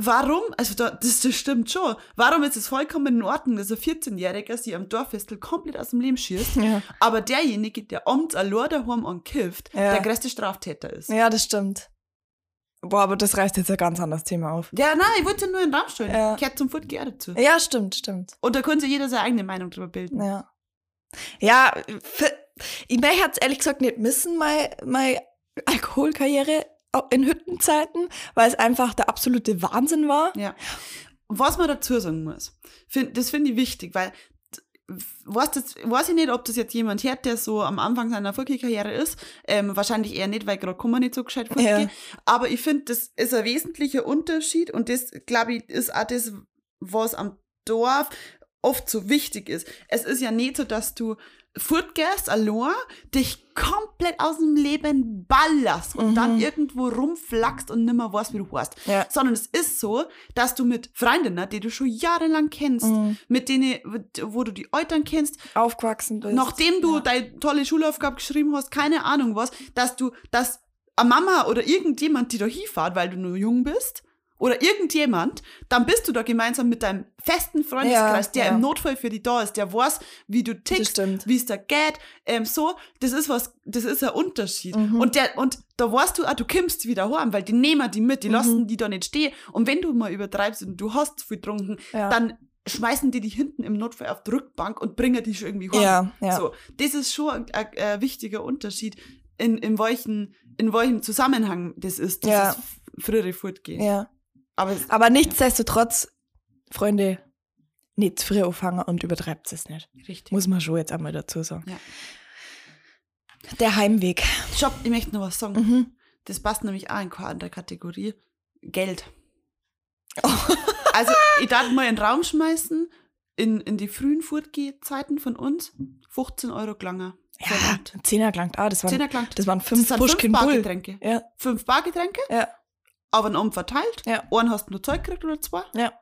warum, also da, das, das stimmt schon, warum ist es vollkommen in Ordnung, dass ein 14-Jähriger sich am Dorffestel komplett aus dem Leben schießt, Ja. aber derjenige, der abends allein daheim ankifft, Ja. der größte Straftäter ist. ja, das stimmt. Boah, aber das reißt jetzt ein ganz anderes Thema auf. Ja, nein, ich wollte ja nur in den Raum stellen. Ja. Gehört zum Foot gehört dazu. Ja, stimmt, stimmt. Und da sich jeder seine eigene Meinung drüber bilden. Ja. Ja, für, ich möchte jetzt ehrlich gesagt nicht missen, meine, meine Alkoholkarriere in Hüttenzeiten, weil es einfach der absolute Wahnsinn war. Ja. Was man dazu sagen muss, find, das finde ich wichtig, weil weiß, das, weiß ich nicht, ob das jetzt jemand hört, der so am Anfang seiner Fußballkarriere ist. Ähm, wahrscheinlich eher nicht, weil gerade kann man nicht so gescheit Fußball. Ja. Aber ich finde, das ist ein wesentlicher Unterschied und das, glaube ich, ist auch das, was am Dorf oft so wichtig ist. Es ist ja nicht so, dass du fortgehst, allein, dich komplett aus dem Leben ballerst und Mhm. dann irgendwo rumflackst und nimmer weißt, wie du warst. Ja. Sondern es ist so, dass du mit Freundinnen, die du schon jahrelang kennst, Mhm. mit denen, wo du die Eltern kennst, Aufgewachsen bist. nachdem du Ja. deine tolle Schulaufgabe geschrieben hast, keine Ahnung was, dass du, dass eine Mama oder irgendjemand, die da hinfährt, weil du nur jung bist, oder irgendjemand, dann bist du da gemeinsam mit deinem festen Freundeskreis, Ja, der ja. im Notfall für dich da ist, der weiß, wie du tickst, wie es da geht, ähm, so, das ist was, das ist ein Unterschied. Mhm. Und der, und da weißt du, ah, du kommst wieder heim, weil die nehmen die mit, die Mhm. lassen die da nicht stehen. Und wenn du mal übertreibst und du hast zu viel getrunken, Ja. dann schmeißen die die hinten im Notfall auf die Rückbank und bringen die schon irgendwie heim. Ja, ja. So, das ist schon ein, ein, ein wichtiger Unterschied, in, in, welchen, in welchem Zusammenhang das ist, dieses Ja. frühere Fortgehen. ja. Aber Aber nichtsdestotrotz, Freunde, nicht zu früh auffangen und übertreibt es nicht. richtig. Muss man schon jetzt einmal dazu sagen. Ja. Der Heimweg. Stopp, ich möchte noch was sagen. Mhm. Das passt nämlich auch in keine andere Kategorie. Geld. Oh. [LAUGHS] Also, ich darf mal in den Raum schmeißen, in, in die frühen Fortgehzeiten von uns, 15 Euro gelanger. Für Ja, Zehner gelangt. Ah, das waren, Zehner gelangt. das waren fünf sind Pushkin fünf. Bargetränke. Ja, Fünf Bargetränke, ja, aber einen Abend verteilt. Ja. Einen hast du nur Zeug gekriegt oder zwei. ja.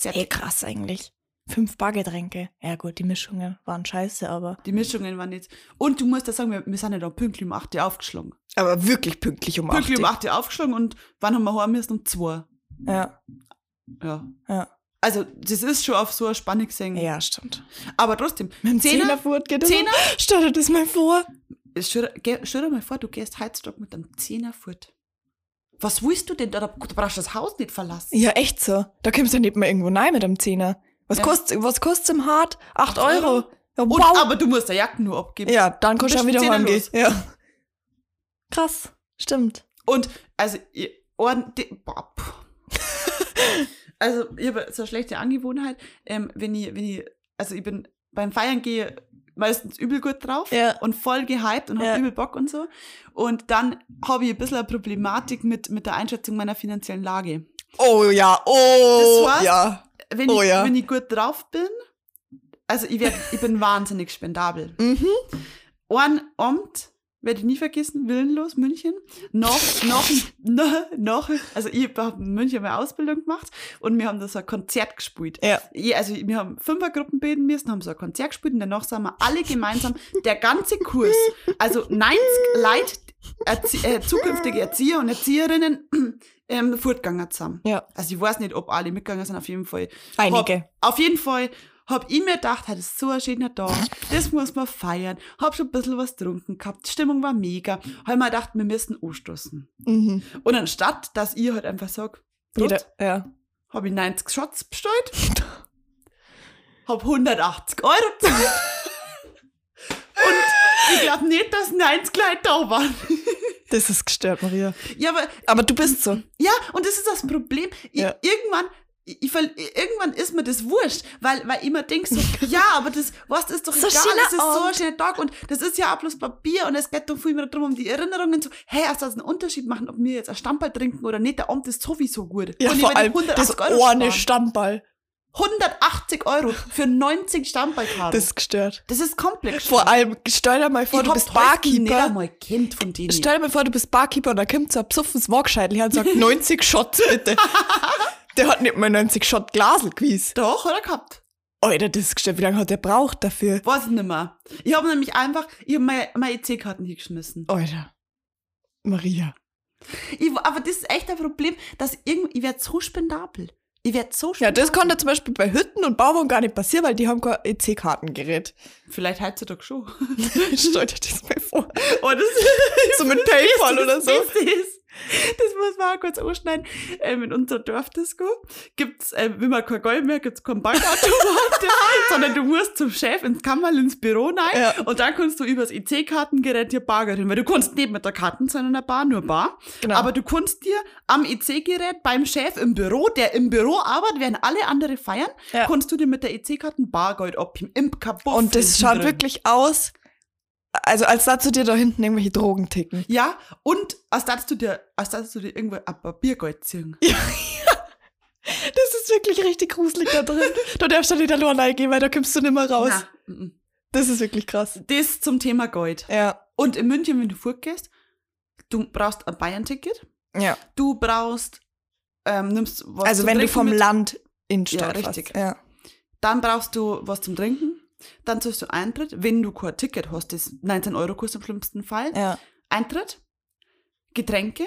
Sehr Hey, krass eigentlich. Fünf Bargetränke. Ja gut, die Mischungen waren scheiße, aber... Die Mischungen waren jetzt. Und du musst ja sagen, wir, wir sind ja da pünktlich um 8 Uhr aufgeschlagen. Aber wirklich pünktlich um Pünktlich um 8 8 Uhr aufgeschlagen und wann haben wir heim müssen? Um 2. Ja, Ja. ja. Also, das ist schon auf so eine Spanne gesehen. Ja, stimmt. Aber trotzdem, Mit dem Zehner, Zehnerfurt geht Zehner? Stell dir das mal vor. stell, dir mal vor, du gehst heutzutage mit einem Zehner fort. Was willst du denn da? Da brauchst du das Haus nicht verlassen. Ja, echt so. Da kommst du nicht mal irgendwo rein mit dem Zehner. Was Ja. kostet was kostet's im Hart? Acht Euro. Euro. Ja, Und, wow. aber du musst der Jacken nur abgeben. ja, dann kannst du bist wieder heimgehen. los. Ja. Krass. Stimmt. Und, also, ihr puh. [LAUGHS] also, ich habe so eine schlechte Angewohnheit, ähm, wenn ich, wenn ich, also ich bin beim Feiern gehe meistens übel gut drauf Ja. und voll gehypt und Ja. hab übel Bock und so. Und dann habe ich ein bisschen eine Problematik mit, mit der Einschätzung meiner finanziellen Lage. Oh ja, oh Das war's. ja. Wenn, Oh ich, ja. wenn ich gut drauf bin, also ich, werd, ich bin [LAUGHS] wahnsinnig spendabel. Mhm. Ein Amt werde ich nie vergessen, Willenlos, München. Noch, noch, noch, noch also ich habe in München meine Ausbildung gemacht und wir haben da so ein Konzert gespielt. Ja. Ja, also wir haben Fünfergruppen bilden müssen, haben so ein Konzert gespielt und danach sind wir alle gemeinsam, der ganze Kurs, also 90 Leute, Erzie äh, zukünftige Erzieher und Erzieherinnen, ähm, fortgegangen zusammen. Ja. Also ich weiß nicht, ob alle mitgegangen sind, auf jeden Fall. Einige. Hab, auf jeden Fall hab ich mir gedacht, das ist so ein schöner Tag, das muss man feiern. Hab schon ein bisschen was getrunken gehabt, die Stimmung war mega. Hab mir gedacht, wir müssen anstoßen. Mhm. Und anstatt, dass ich halt einfach sag, Jeder, ja. hab ich 90 Shots bestellt, hab 180 Euro gezahlt. Und ich glaube nicht, dass 90 Leute da waren. Das ist gestört, Maria. Ja, aber Aber du bist so. Ja, und das ist das Problem. Ja. Irgendwann, ich, irgendwann ist mir das wurscht, weil, weil ich immer denk so, [LAUGHS] ja, aber das, was, das ist doch So egal, das ist so ein schöner Tag und das ist ja auch bloß Papier und es geht doch viel mehr darum, um die Erinnerungen so, hey, erst das einen Unterschied machen, ob wir jetzt ein Stammball trinken oder nicht, der Abend ist sowieso gut. Ja, und ich vor allem das 180 Euro ohne. Stammball. 180 Euro für 90 Stammballkarten. Das ist gestört. das ist komplett Vor allem, stell dir mal vor, ich du bist heute nicht Barkeeper. einmal Kind von denen. Stell dir mal vor, du bist Barkeeper und da kommt so ein Wagscheitel her und sagt [LAUGHS] 90 Shots bitte. [LAUGHS] der hat nicht mal 90 Shot Glasel gewies. Doch, oder gehabt? Alter, das ist gestört. Wie lange hat der braucht dafür? Weiß ich nicht mehr. Ich habe nämlich einfach, ich habe meine, meine EC-Karten hingeschmissen. Alter. Maria. Ich, aber das ist echt ein Problem, dass irgendwie, ich werde so spendabel. Ich werde so Ja, spendabel. das konnte zum Beispiel bei Hütten und Bauern gar nicht passieren, weil die haben kein EC-Kartengerät. Vielleicht heutzutage schon. [LAUGHS] Stell dir das mal vor. Oh, das [LAUGHS] So mit [LAUGHS] Paypal oder so. Das, ist, das muss man auch kurz anschneiden. Ähm, in unserer Dorfdisco gibt's, ähm, wenn man kein Geld mehr, gibt's keinen Bankautomat, [LAUGHS] sondern du musst zum Chef ins Kammerl, ins Büro rein Ja. und dann kannst du übers EC-Kartengerät dir Bargeld holen, weil du kannst nicht mit der Karten, sondern der Bar, nur Bar. Genau. Aber du kannst dir am EC-Gerät beim Chef im Büro, der im Büro arbeitet, während alle andere feiern, Ja. kannst du dir mit der EC-Karten Bargeld abheben. Im Kabuff. Und das schaut drin. wirklich aus, also als dazu dir da hinten irgendwelche Drogen ticken. Ja, und als darfst du dir, als darfst du dir irgendwo ein Papiergeld ziehen. [LAUGHS] Das ist wirklich richtig gruselig da drin. Da darfst du nicht allein reingehen, weil da kommst du nicht mehr raus. Na, mhm. Das ist wirklich krass. Das zum Thema Gold. Ja. Und in München, wenn du fortgehst, du brauchst ein Bayern-Ticket, Ja. du brauchst, ähm, nimmst was Also wenn du vom mit, Land in die Ja, Stadt richtig. Ja. dann brauchst du was zum Trinken, dann zahlst du Eintritt, wenn du kein Ticket hast, das 19 Euro kostet im schlimmsten Fall. ja. Eintritt, Getränke,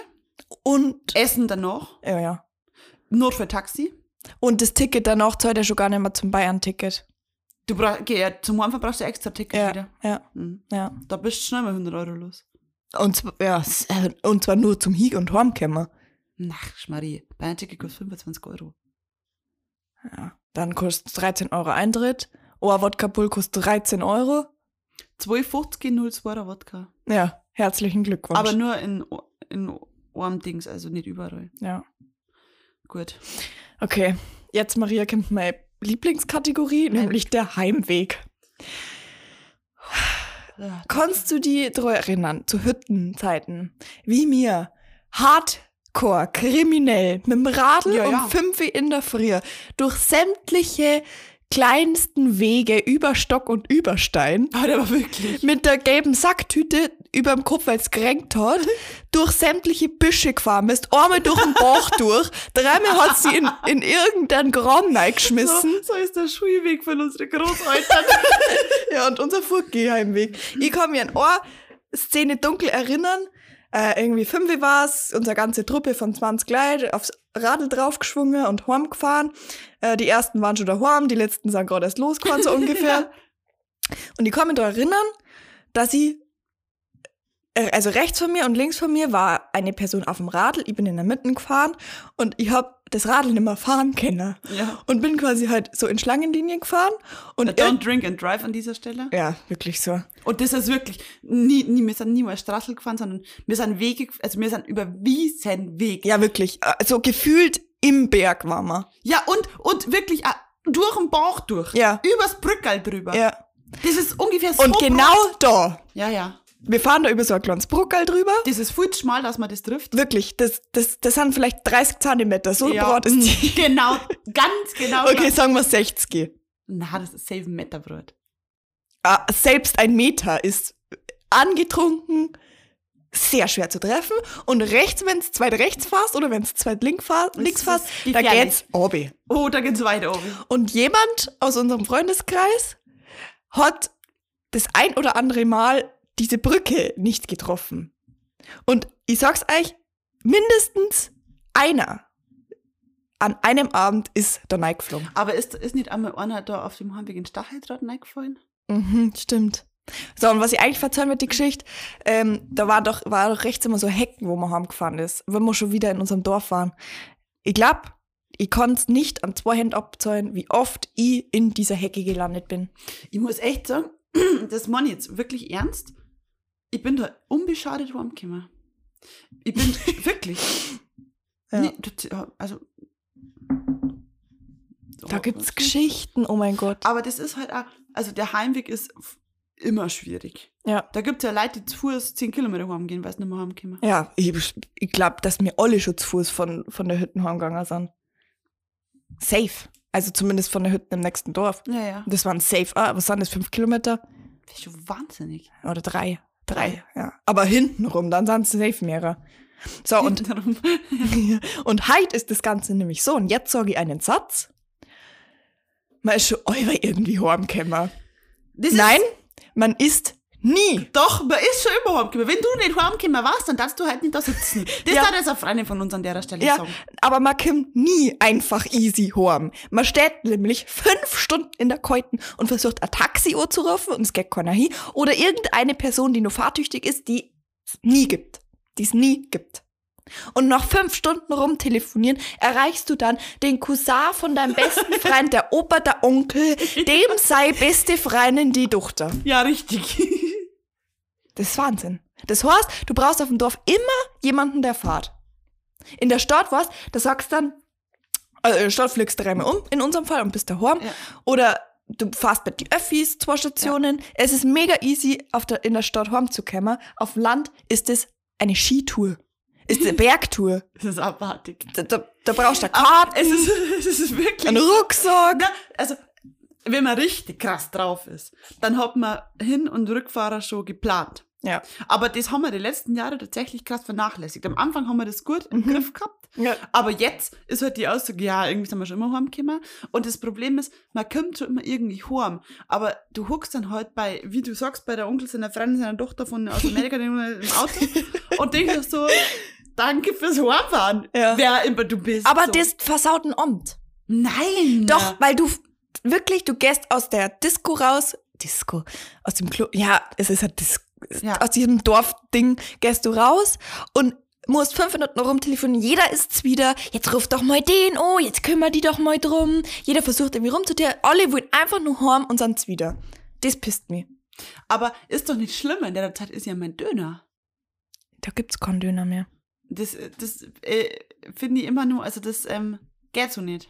Und, Essen danach, ja, ja. nur für Taxi. Und das Ticket danach zahlt er schon gar nicht mehr zum Bayern-Ticket. Du brauchst, ja, zum Anfang brauchst du extra Ticket Ja, wieder. ja, Mhm. ja. Da bist du schnell mal 100 Euro los. Und, zwar- ja, äh, und zwar nur zum Hie- und Heimkommen. Ach, Schmarie, Bayern-Ticket kostet 25 Euro. Ja. Dann kostet 13 Euro Eintritt. Oh, Wodka Bull kostet 13 Euro. 2,50 0,2er Wodka. Ja, herzlichen Glückwunsch. Aber nur in, in einem Dings, also nicht überall. ja. Gut. Okay, jetzt Maria kommt meine Lieblingskategorie, nämlich der Heimweg. Kannst du die daran erinnern, zu Hüttenzeiten, wie mir hardcore, kriminell, mit dem Radl Ja, um ja. 5 Uhr in der Früh durch sämtliche kleinsten Wege über Stock und über Stein Aber der war wirklich. mit der gelben Sacktüte überm Kopf, weil es gerenkt hat, [LAUGHS] durch sämtliche Büsche gefahren bist, einmal durch den Bach [LAUGHS] durch, dreimal hat sie in, in irgendeinen Graben So, reingeschmissen. so ist der Schulweg von unseren Großeltern. [LAUGHS] Ja, und unser Furtgeheimweg. Ich kann mich an eine Szene dunkel erinnern. Äh, irgendwie fünf war's, unsere ganze Truppe von 20 Leute aufs Radl draufgeschwungen und heimgefahren. Äh, die ersten waren schon daheim, die letzten sind gerade erst losgefahren, so [LAUGHS] ungefähr. Und ich kann mich da erinnern, dass ich, also rechts von mir und links von mir war eine Person auf dem Radl, ich bin in der Mitte gefahren und ich hab das Radl nicht mehr fahren können. ja. Und bin quasi halt so in Schlangenlinien gefahren und Don't drink and drive an dieser Stelle. ja, wirklich so. Und das ist wirklich, nie, nie, wir sind niemals Straßel gefahren, sondern wir sind Wege, also wir sind über Wiesenweg. Ja, wirklich. Äh, So gefühlt im Berg waren wir. Ja, und, und wirklich äh, durch den Bauch durch. Ja. Übers Brückal drüber. Ja. Das ist ungefähr so. Und genau breit. da. Ja, ja. Wir fahren da über so ein kleines Bruckerl drüber. Das ist viel zu schmal, dass man das trifft. Wirklich, das, das, das sind vielleicht 30 Zentimeter. So Ja. breit ist die. [LAUGHS] Genau, ganz genau. [LAUGHS] Okay, sagen wir 60. Na, das ist Seven Meter Brot. Ah, selbst ein Meter ist angetrunken, sehr schwer zu treffen. Und rechts, wenn es zweit rechts fährst oder wenn es zweit link links fährst, da geht's obi. Oh, da geht's weiter oben. Und jemand aus unserem Freundeskreis hat das ein oder andere Mal diese Brücke nicht getroffen. Und ich sag's euch, mindestens einer an einem Abend ist da reingeflogen. Aber ist, ist nicht einmal einer da auf dem Heimweg in Stacheldraht reingefallen? Mhm, stimmt. So, und was ich eigentlich verzeihen mit die Geschichte, ähm, da war doch, war doch rechts immer so Hecken, wo man heimgefahren ist, wenn wir schon wieder in unserem Dorf waren. Ich glaub, ich konnte nicht an zwei Händen abzählen, wie oft ich in dieser Hecke gelandet bin. Ich muss echt sagen, [CLEARS THROAT] das meine ich jetzt wirklich ernst. Ich bin da unbeschadet heimgekommen. Ich bin [LAUGHS] wirklich. Ja. Nee, also. Da gibt's Geschichten, oh mein Gott. Aber das ist halt auch, also der Heimweg ist immer schwierig. Ja. Da gibt es ja Leute, die zu Fuß 10 Kilometer heimgehen, weil sie nicht mehr heimkommen. Ja, ich, ich glaube, dass mir alle schon zu Fuß von, von der Hütte heimgegangen sind. Safe. Also zumindest von der Hütte im nächsten Dorf. Ja, ja. Das waren safe, ah, was waren das, fünf Kilometer? Das ist schon wahnsinnig. Oder drei. Drei, ja. Aber hintenrum, dann sind es safe mehrere. So, und, [LAUGHS] und heute ist das Ganze nämlich so. Und jetzt sage ich einen Satz. Man ist schon euer irgendwie heimgekommen. Nein, man ist nie. Doch, man ist schon immer heimgekommen. Wenn du nicht heimgekommen warst, dann darfst du halt nicht da sitzen. Das Ja. hat jetzt eine Freundin von uns an der Stelle Ja, sagen. aber man kommt nie einfach easy heim. Man steht nämlich fünf Stunden in der Keuten und versucht ein Taxi zu rufen und es geht keiner hin. Oder irgendeine Person, die nur fahrtüchtig ist, die es nie gibt. Die es nie gibt. Und nach fünf Stunden rumtelefonieren erreichst du dann den Cousin von deinem besten [LAUGHS] Freund, der Opa, der Onkel, dem sei beste Freundin die Tochter. Ja, richtig. Das ist Wahnsinn. Das heißt, du brauchst auf dem Dorf immer jemanden, der fährt. In der Stadt was, da sagst dann, also in der Stadt fliegst du dreimal um, in unserem Fall, und bist daheim. Ja. Oder du fährst mit die Öffis, zwei Stationen. Es ist mega easy, auf der, in der Stadt kommen. Auf dem Land ist es eine Skitour. Ist eine [LAUGHS] Bergtour. Das ist abartig. Da, da, da brauchst du eine Aber Karte, es ist, [LAUGHS] es ist wirklich. einen Rucksack. Na, also, wenn man richtig krass drauf ist, dann hat man Hin- und Rückfahrer schon geplant. Ja. Aber das haben wir die letzten Jahre tatsächlich krass vernachlässigt. Am Anfang haben wir das gut im Griff gehabt. ja. Aber jetzt ist halt die Aussage, ja, irgendwie sind wir schon immer heimgekommen. Und das Problem ist, man kommt schon immer irgendwie heim. Aber du huckst dann halt bei, wie du sagst, bei der Onkel seiner Freundin, seiner Tochter von aus Amerika im Auto [LAUGHS] und denkst so, danke fürs Heimfahren. Ja. Wer immer du bist. Aber so. das versaut ein Amt. Nein. Doch, weil du wirklich, du gehst aus der Disco raus, Disco, aus dem Club, ja, es ist halt Dis Ja. aus diesem Dorfding gehst du raus und musst fünf Minuten rumtelefonieren, jeder ist's wieder, jetzt ruf doch mal den, oh, jetzt kümmere die doch mal drum, jeder versucht irgendwie rumzutieren, alle wollen einfach nur heim und sind's wieder. Das pisst mich. Aber ist doch nicht schlimm, in der Zeit ist ja mein Döner. Da gibt's keinen Döner mehr. Das, das äh, finde ich immer nur, also das ähm, geht so nicht.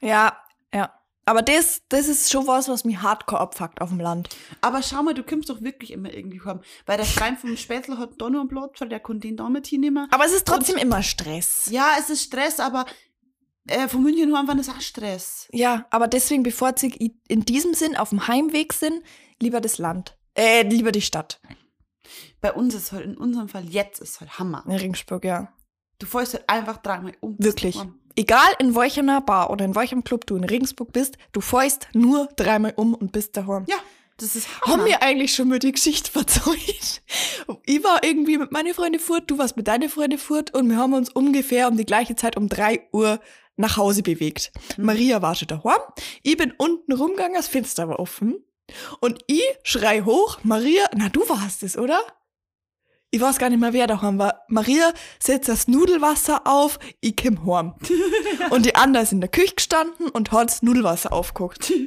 Ja, ja. Aber das, das ist schon was, was mich hardcore abfuckt auf dem Land. Aber schau mal, du kommst doch wirklich immer irgendwie heim. Weil der Freund vom Spätzle hat da noch einen Platz, weil der konnte den da mit hinnehmen. Aber es ist trotzdem immer Stress. Ja, es ist Stress, aber äh, von München heim war das auch Stress. Ja, aber deswegen bevorzuge ich in diesem Sinn, auf dem Heimweg sind, lieber das Land. Äh, lieber die Stadt. Bei uns ist halt, in unserem Fall jetzt ist halt Hammer. In Regensburg, ja. Du fährst halt einfach dreimal um. Wirklich. heim. Egal in welcher Bar oder in welchem Club du in Regensburg bist, du fährst nur dreimal um und bist daheim. Ja, das ist Hammer. Haben wir eigentlich schon mal die Geschichte [LAUGHS] verzeugt? Ich war irgendwie mit meinen Freunden fort, du warst mit deinen Freunden fort und wir haben uns ungefähr um die gleiche Zeit um drei Uhr nach Hause bewegt. Maria war schon daheim, ich bin unten rumgegangen, das Fenster war offen und ich schrei hoch, Maria, na du warst es, oder? Ich weiß gar nicht mehr, wer daheim war. Maria setzt das Nudelwasser auf, ich komm heim. [LAUGHS] und die andere ist in der Küche gestanden und hat das Nudelwasser aufgeguckt. [LAUGHS]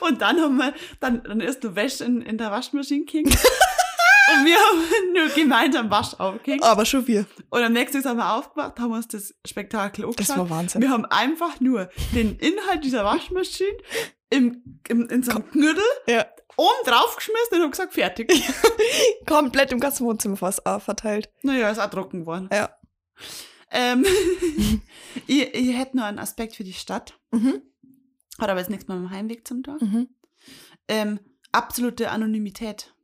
Und dann haben wir, dann, dann ist du Wäsche in, in der Waschmaschine gehängt. [LAUGHS] und wir haben nur gemeinsam Wasch aufgehängt. Aber schon wir. Und am nächsten Tag haben wir aufgewacht, haben uns das Spektakel Das angeschaut. war Wahnsinn. Wir haben einfach nur den Inhalt dieser Waschmaschine im, im, in so einem Knüttel Ja. Oben draufgeschmissen und haben gesagt, fertig. [LAUGHS] Komplett im ganzen Wohnzimmer fast verteilt. naja, ist auch trocken geworden. Ja. Ähm, [LAUGHS] [LAUGHS] ich, ich hätte noch einen Aspekt für die Stadt. Mhm. Hat aber jetzt nichts mit dem Heimweg zum Tor. Mhm. Ähm, absolute Anonymität.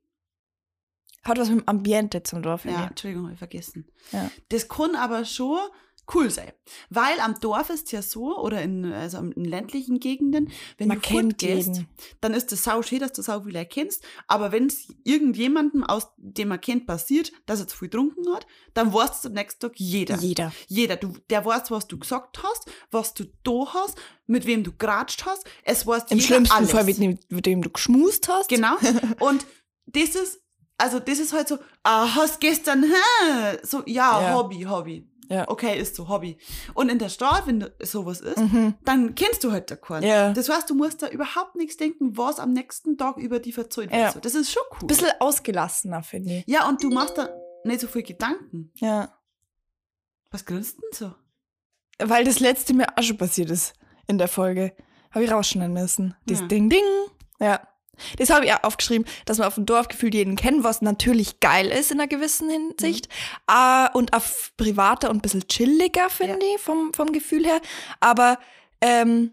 Hat was mit dem Ambiente zum Dorf. Ja. Entschuldigung, habe ich vergessen. Ja. Das kann aber schon cool sein. Weil am Dorf ist ja so, oder in, also in ländlichen Gegenden, wenn Man du kennt jeden. dann ist das sau schön, dass du sau viel erkennst. Aber wenn es irgendjemandem, aus dem man kennt, passiert, dass er zu viel getrunken hat, dann weißt du am nächsten Tag jeder. Jeder. Jeder. Du, der weiß, was du gesagt hast, was du da hast, mit wem du geratscht hast. Es weiß Im jeder schlimmsten alles. Fall, mit dem, mit dem du geschmust hast. Genau. [LAUGHS] Und das ist, also das ist halt so, ah, hast gestern, hä? So, ja, Ja. Hobby, Hobby. Ja. Okay, ist so Hobby. Und in der Stadt, wenn sowas ist, Mhm. dann kennst du halt da keinen. Ja. Das heißt, du musst da überhaupt nichts denken, was am nächsten Tag über die wird. Ja. Das ist schon cool. Bisschen ausgelassener, finde ich. ja, und du machst da nicht so viel Gedanken. Ja. Was grinst denn so? Weil das letzte mir auch schon passiert ist in der Folge. Habe ich rausschneiden müssen. Das Ja. Ding, Ding. Ja. Das habe ich auch aufgeschrieben, dass man auf dem Dorf gefühlt jeden kennt, was natürlich geil ist in einer gewissen Hinsicht. Ah, und auf privater und ein bisschen chilliger, finde ich, vom, vom Gefühl her. Aber ähm,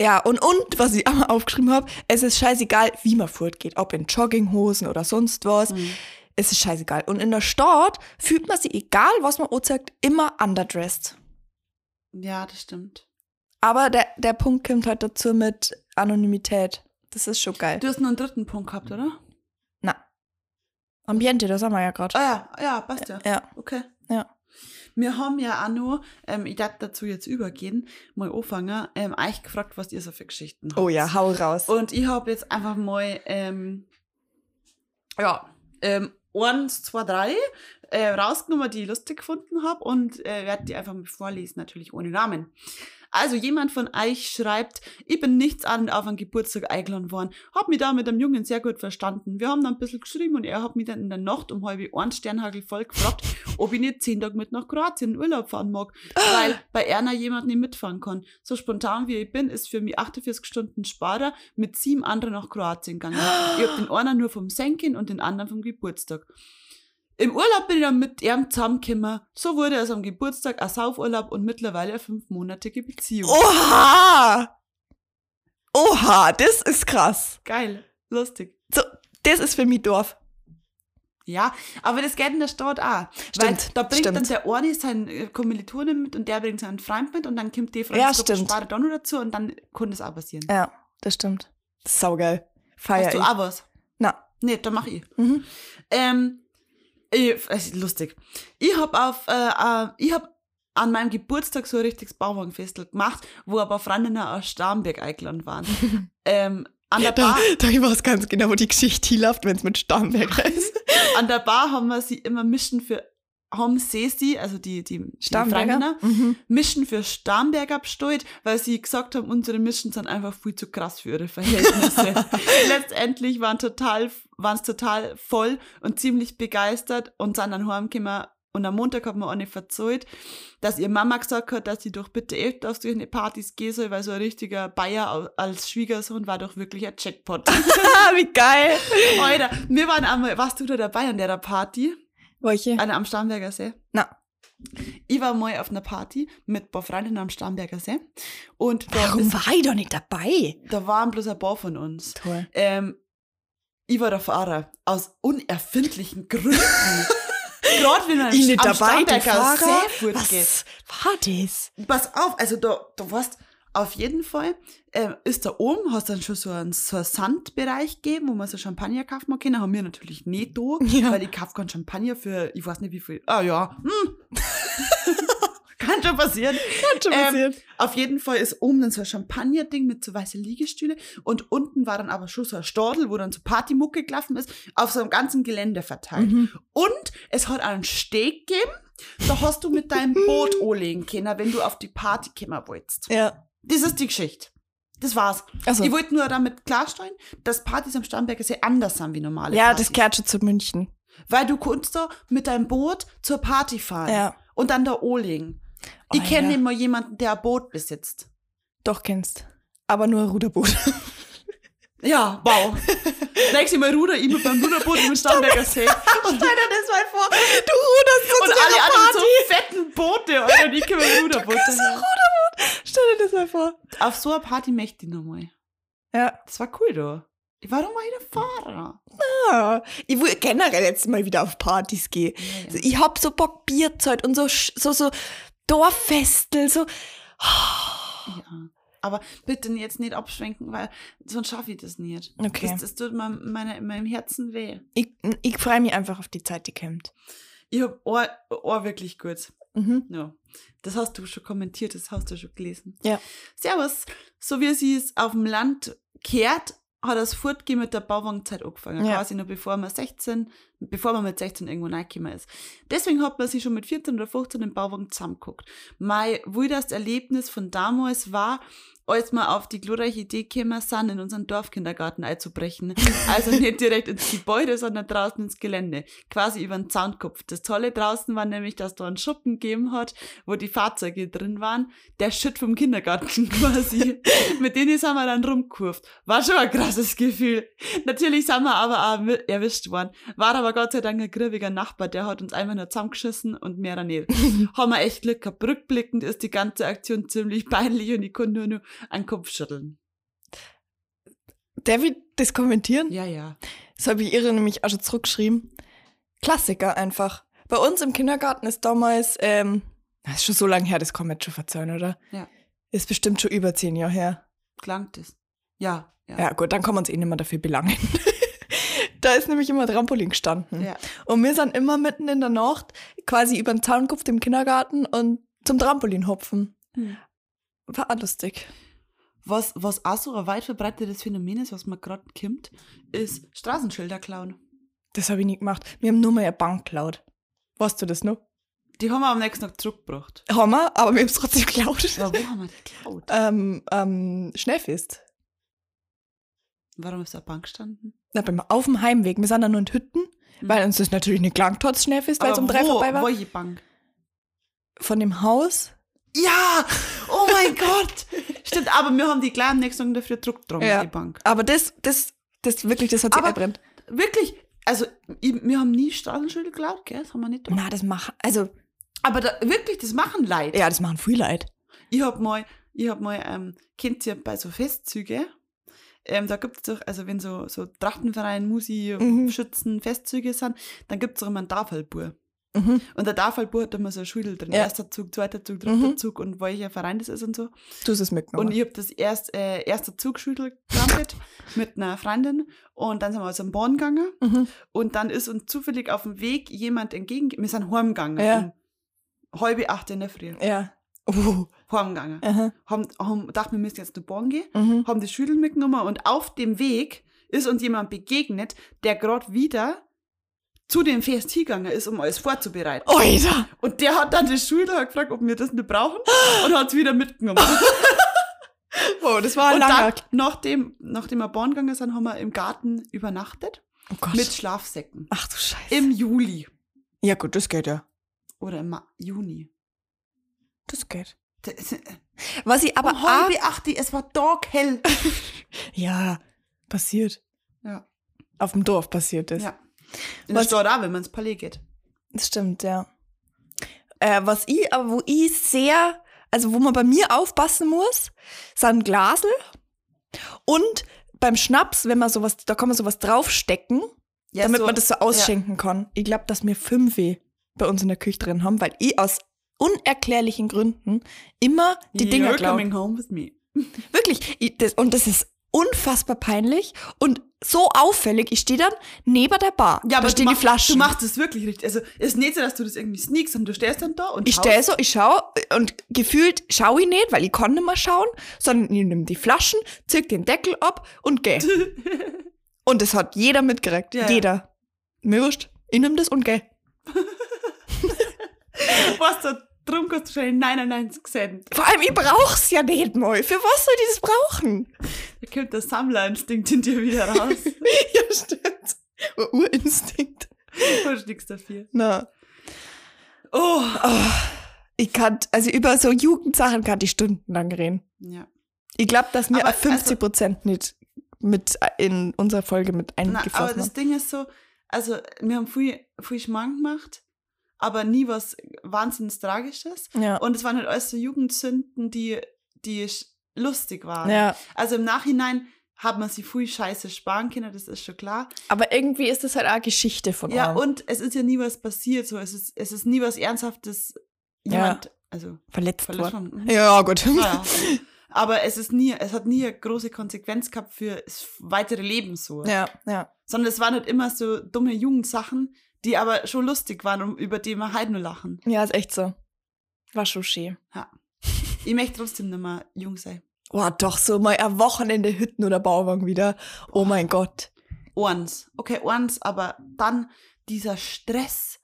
Ja, und, und, was ich einmal aufgeschrieben habe, es ist scheißegal, wie man fortgeht. Ob in Jogginghosen oder sonst was. Mhm. Es ist scheißegal. Und in der Stadt fühlt man sich, egal was man sagt, immer underdressed. Ja, das stimmt. Aber der, der Punkt kommt halt dazu mit Anonymität. Das ist schon geil. Du hast noch einen dritten Punkt gehabt, oder? Na. Ambiente, das haben wir ja gerade. Ah ja, ja, passt ja. Ja. Okay. Ja. Wir haben ja auch noch, ähm, ich darf dazu jetzt übergehen, mal anfangen, ähm, euch gefragt, was ihr so für Geschichten habt. Oh ja, hau raus. Und ich habe jetzt einfach mal, ähm, ja, ähm, eins, zwei, drei äh, rausgenommen, die ich lustig gefunden habe und äh, werde die einfach mal vorlesen, natürlich ohne Namen. Also jemand von euch schreibt, ich bin nichts an auf einen Geburtstag eingeladen worden, hab mich da mit dem Jungen sehr gut verstanden. Wir haben dann ein bisschen geschrieben und er hat mich dann in der Nacht um halb ein Sternhagel voll gefragt, ob ich nicht zehn Tage mit nach Kroatien in Urlaub fahren mag, weil bei Erna jemand nicht mitfahren kann. So spontan wie ich bin, ist für mich 48 Stunden Sparer mit sieben anderen nach Kroatien gegangen. Ich hab den einen nur vom Senken und den anderen vom Geburtstag. Im Urlaub bin ich dann mit ihm zusammengekommen. So wurde es am Geburtstag ein Saufurlaub und mittlerweile eine fünfmonatige Beziehung. Oha! Oha, das ist krass. Geil, lustig. So, das ist für mich Dorf. Ja, aber das geht in der Stadt auch. Weil Stimmt, da bringt stimmt. dann der eine seinen äh, Kommilitonen mit und der bringt seinen Freund mit und dann kommt die Ja, stimmt. Sparer dann noch dazu und dann kann das auch passieren. Ja, das stimmt. Saugeil. Feier Hast du ich. auch was? Na. Nee, dann mach ich. Mhm. Ähm, ich, ist lustig. Ich hab auf, äh, äh, ich hab an meinem Geburtstag so ein richtiges Bauwagenfestel gemacht, wo paar Freundinnen aus Starnberg eingeladen waren. [LAUGHS] ähm, an der Da, Bar, da ich weiß ganz genau, wo die Geschichte läuft, wenn es mit Starnberg [LAUGHS] ist. an der Bar haben wir sie immer mischen für, haben sie sie, also die, die, die? Freundinnen, Mhm. Mischen für Starnberg abgestellt, weil sie gesagt haben, unsere Mischen sind einfach viel zu krass für ihre Verhältnisse. [LAUGHS] Letztendlich waren total, waren es total voll und ziemlich begeistert und sind dann heimgekommen. Und am Montag hat mir eine verzeiht, dass ihr Mama gesagt hat, dass sie doch bitte öfters auf solche Partys gehen soll, weil so ein richtiger Bayer als Schwiegersohn war doch wirklich ein Jackpot. [LAUGHS] Wie geil. Alter, wir waren einmal, warst du da dabei an der Party? Welche? Eine am Starnberger See? Na. Ich war mal auf einer Party mit ein paar Freundinnen am Starnberger See. Und da, Warum ist, war ich doch nicht dabei? da waren bloß ein paar von uns. Toll. Ähm, ich war der Fahrer. Aus unerfindlichen Gründen. [LAUGHS] Gerade wenn man Ich nicht am dabei, Starnberger? See. Was war das? Pass auf, also da, du weißt, auf jeden Fall ähm, ist da oben, hast dann schon so einen, so einen Sandbereich gegeben, wo man so Champagner kaufen kann. Haben wir natürlich nicht da, [LAUGHS] Ja. weil ich kaufe keinen Champagner für, ich weiß nicht wie viel. Ah ja, hm. [LAUGHS] Kann schon passieren. Hat schon Ähm, passiert. Auf jeden Fall ist oben dann so ein Champagner-Ding mit so weißen Liegestühle und unten war dann aber schon so ein Stadel, wo dann so Partymucke gelaufen ist, auf so einem ganzen Gelände verteilt. Mhm. Und es hat einen Steg gegeben, da hast du mit deinem Boot [LAUGHS] anlegen können, wenn du auf die Party kommen wolltest. Ja. Das ist die Geschichte. Das war's. Also, Ich wollte nur damit klarstellen, dass Partys am Starnberger See anders sind wie normale ja, Partys. das gehört zu München. Weil du kannst da mit deinem Boot zur Party fahren Ja. und dann da. Ich Oh, kenne ja. mal jemanden, der ein Boot besitzt. Doch kennst. Aber nur ein Ruderboot. [LAUGHS] Ja, wow. [LAUGHS] Nächstes Mal ruder ich mit beim Ruderboot im Starnberger See. [LAUGHS] Stell dir das mal vor. Du ruderst zu und so alle anderen so fetten Boote, Alter, und ich komme mit Ruderboot. Du. Stell dir das mal vor. Auf so einer Party möchte ich nochmal. Ja. Das war cool, da. Warum war ich der Fahrer? ja. Ich will generell jetzt mal wieder auf Partys gehen. Also ich hab so Bock Bierzeit und so, so, so Dorffestel, so. Ja. Aber bitte jetzt nicht abschwenken, weil sonst schaffe ich das nicht. Okay. Das, das tut mir meine, meinem Herzen weh. Ich, ich freue mich einfach auf die Zeit, die kommt. Ich hab Ohr, Ohr wirklich gut. Mhm. Ja. Das hast du schon kommentiert, das hast du schon gelesen. Ja. Servus. So wie sie es auf dem Land kehrt, hat das Fortgehen mit der Bauwangzeit angefangen. Ja. Quasi noch bevor man 16, bevor man mit 16 irgendwo reingekommen ist. Deswegen hat man sich schon mit 14 oder 15 im Bauwagen zusammengeguckt. Mein wildes Erlebnis von damals war, als wir auf die glorreiche Idee gekommen sind, in unseren Dorfkindergarten einzubrechen. [LAUGHS] Also nicht direkt ins Gebäude, sondern draußen ins Gelände. Quasi über den Zaunkopf. Das Tolle draußen war nämlich, dass da einen Schuppen gegeben hat, wo die Fahrzeuge drin waren. Der Shit vom Kindergarten [LAUGHS] quasi. Mit denen sind wir dann rumgekurvt. War schon ein krasses Gefühl. Natürlich sind wir aber auch erwischt worden. War aber aber Gott sei Dank ein grübiger Nachbar, der hat uns einfach nur zusammengeschissen und mehr nicht. [LAUGHS] haben wir echt Glück gehabt. Rückblickend ist die ganze Aktion ziemlich peinlich und ich konnte nur, nur einen Kopf schütteln. Ich das kommentieren? Ja, ja. Das habe ich ihre nämlich auch schon zurückgeschrieben. Klassiker einfach. Bei uns im Kindergarten ist damals, ähm, das ist schon so lange her, das kann man jetzt schon verzeihen, oder? Ja. Ist bestimmt schon über zehn Jahre her. Klangt es. Ja, ja. Ja, gut, dann kann man uns eh nicht mehr dafür belangen. [LAUGHS] da ist nämlich immer Trampolin gestanden. Ja. Und wir sind immer mitten in der Nacht quasi über den Zaun gekupft im Kindergarten und zum Trampolin hopfen. Hm. War auch lustig. Was, was auch so ein weit verbreitetes Phänomen ist, was man gerade kommt, ist Straßenschilder klauen. Das habe ich nie gemacht. Wir haben nur mal eine Bank geklaut. Weißt du das noch? Die haben wir am nächsten Tag zurückgebracht. Haben wir, aber wir haben es trotzdem geklaut. Aber wo haben wir die geklaut? [LAUGHS] ähm, ähm, Schnellfest. Warum ist da eine Bank gestanden? Na, beim, auf dem Heimweg. Wir sind dann nur in Hütten, weil uns das natürlich nicht gelangt hat, das Schnellfest, weil es um drei wo, vorbei war. Welche Bank? Von dem Haus. Ja! Oh mein [LAUGHS] Gott! Stimmt, aber wir haben die gleich am nächsten Tag dafür Druck drum, Ja. die Bank. Aber das, das, das wirklich, das hat sich Aber- einbrennt. Wirklich, also ich, wir haben nie Straßenschilder geklaut, gell? Das haben wir nicht gemacht. Na, das machen, also, Aber da, wirklich, das machen Leute. ja, das machen viel Leid. Ich hab mal, ich hab mal, ähm, kennt ihr bei so Festzüge, ähm, da gibt's doch, also wenn so, so Trachtenverein, Musi, Mhm. Schützen, Festzüge sind, dann gibt's doch immer einen Tafelbur. Mhm. Und der Tafelbur hat immer so ein Schüttel drin. Ja. Erster Zug, zweiter Zug, dritter Mhm. Zug und welcher Verein das ist und so. Du hast es mitgenommen. Und ich hab das erst, äh, erster Zugschüttel getrampelt [LAUGHS] mit einer Freundin und dann sind wir aus dem Bahn gegangen mhm. und dann ist uns zufällig auf dem Weg jemand entgegen, wir sind heimgegangen. Ja. Um halbe acht in der Früh. Ja. Uh, Heimgegangen. aha. Haben, haben gedacht, wir müssen jetzt zur Bahn gehen, Mhm. haben die Schüttel mitgenommen und auf dem Weg ist uns jemand begegnet, der gerade wieder zu dem Fest hingegangen ist, um alles vorzubereiten. Alter! Und der hat dann die Schüler hat gefragt, ob wir das nicht brauchen [GASPS] und hat es wieder mitgenommen. [LAUGHS] Oh, das war ein und langer. dann, nachdem, nachdem wir Bahn gegangen sind, haben wir im Garten übernachtet oh Gott. mit Schlafsäcken. Ach du Scheiße. Im Juli ja, gut, das geht ja. oder im Ma Juni. Das geht. Was ich aber um halbe acht, es war taghell. [LAUGHS] ja, passiert. Ja. Auf dem Dorf passiert das. ja. In der Was- Stadt auch, wenn man ins Palais geht. Das stimmt, ja. Äh, was ich, aber wo ich sehr, also wo man bei mir aufpassen muss, sind Glasel und beim Schnaps, wenn man sowas, da kann man sowas draufstecken, Ja, damit so- man das so ausschenken kann. Ich glaube, dass wir fünf bei uns in der Küche drin haben, weil ich aus unerklärlichen Gründen immer die You're Dinger klaue. coming home with me. [LAUGHS] Wirklich. Das, und das ist unfassbar peinlich und so auffällig. Ich stehe dann neben der Bar. Ja, aber da stehen du, die Flaschen. du machst es wirklich richtig. Also, es ist nicht so, dass du das irgendwie sneakst und du stehst dann da und Ich stehe so, ich schaue und gefühlt schaue ich nicht, weil ich kann nicht mehr schauen, sondern ich nehme die Flaschen, zirk den Deckel ab und gehe. [LAUGHS] und das hat jeder mitgekriegt. Ja, ja. jeder. Mir wurscht. Ich nehme das und gehe. [LAUGHS] Was da drum kostet wahrscheinlich 99 Cent. Vor allem, ich brauch's ja nicht mal. Für was soll ich das brauchen? Da kommt der Sammlerinstinkt in dir wieder raus. [LAUGHS] ja, stimmt. Ur- Urinstinkt. du hast nichts dafür. Na. Oh. Ich kann, also über so Jugendsachen kann ich stundenlang reden. Ja. Ich glaube, dass mir Aber, 50 Prozent nicht mit in unserer Folge mit Na, aber eingeflossen das haben. Ding ist so, also wir haben viel, viel Schmarrn gemacht, aber nie was wahnsinnig Tragisches. Ja. Und es waren halt alles so Jugendsünden, die, die lustig waren. ja. Also im Nachhinein hat man sich viel Scheiße sparen können, das ist schon klar. Aber irgendwie ist das halt auch Geschichte von Ja, allem. und es ist ja nie was passiert, so es ist, es ist nie was Ernsthaftes jemand, also verletzt verletzt worden. Ja, gut. Naja. [LAUGHS] Aber es ist nie, es hat nie eine große Konsequenz gehabt für das weitere Leben so. Ja, ja. Sondern es waren halt immer so dumme Jugendsachen, die aber schon lustig waren und über die wir heute nur lachen. Ja, ist echt so. War schon schön. Ich möchte trotzdem nicht mehr jung sein. Boah, doch, so mal ein Wochenende Hütten oder Bauwagen wieder. Oh mein Gott. Eins. Okay, eins, aber dann dieser Stress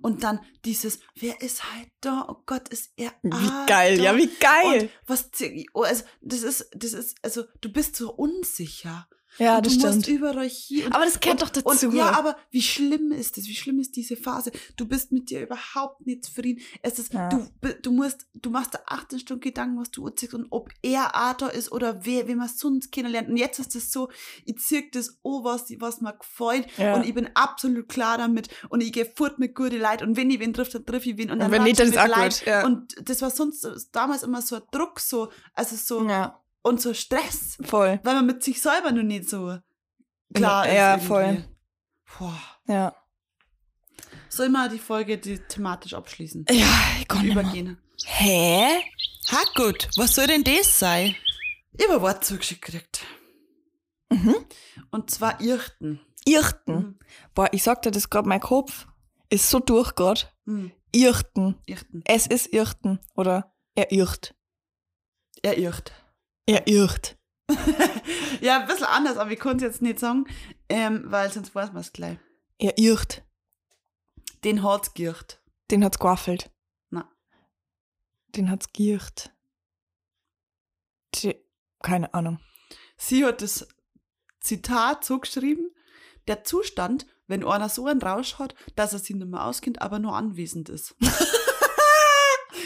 und dann dieses, wer ist halt da? Oh Gott, ist er Wie ah, geil, da? ja, wie geil. Und was, oh, also, das ist, das ist, also, du bist so unsicher. Ja, und das du stimmt. musst überall hier. Und, Aber das gehört und, doch dazu. Und, ja, aber wie schlimm ist das? Wie schlimm ist diese Phase? Du bist mit dir überhaupt nicht zufrieden. Es ist, Ja. du, du musst, du machst da 18 Stunden Gedanken, was du anziehst und ob er Arthur ist oder wer, wie man sonst kennenlernt. Und jetzt ist es so, ich zieh das an, was, was mir gefällt. Ja. Und ich bin absolut klar damit. Und ich gehe fort mit guten Leuten. Und wenn ich wen trifft, dann triff ich wen. Und dann wenn nicht, dann ist auch Leid. gut, ja. Und das war sonst damals immer so ein Druck, so, also so, ja, und so Stress. voll. Weil man mit sich selber noch nicht so klar ist. Ja, irgendwie. voll. Boah. Ja. Soll mal die Folge die thematisch abschließen? Ja, ich kann übergehen. Hä? Ha gut, was soll denn das sein? Ich habe ein Wort zugeschickt gekriegt. Mhm. Und zwar Irchten. Irchten. Mhm. Boah, ich sag dir das gerade, mein Kopf ist so durch grad. Mhm. Irchten. Irchten. Es ist Irchten. Oder er irrt. Er irrt. Er irrt. [LAUGHS] Ja, ein bisschen anders, aber ich konnte es jetzt nicht sagen, ähm, weil sonst weiß man es gleich. Er irrt. Den hat's geirrt. Den hat's gewaffelt. Na. Den hat's geirrt. Die, keine Ahnung. Sie hat das Zitat so geschrieben, der Zustand, wenn einer so einen Rausch hat, dass er sich nicht mehr auskennt, aber nur anwesend ist. [LAUGHS]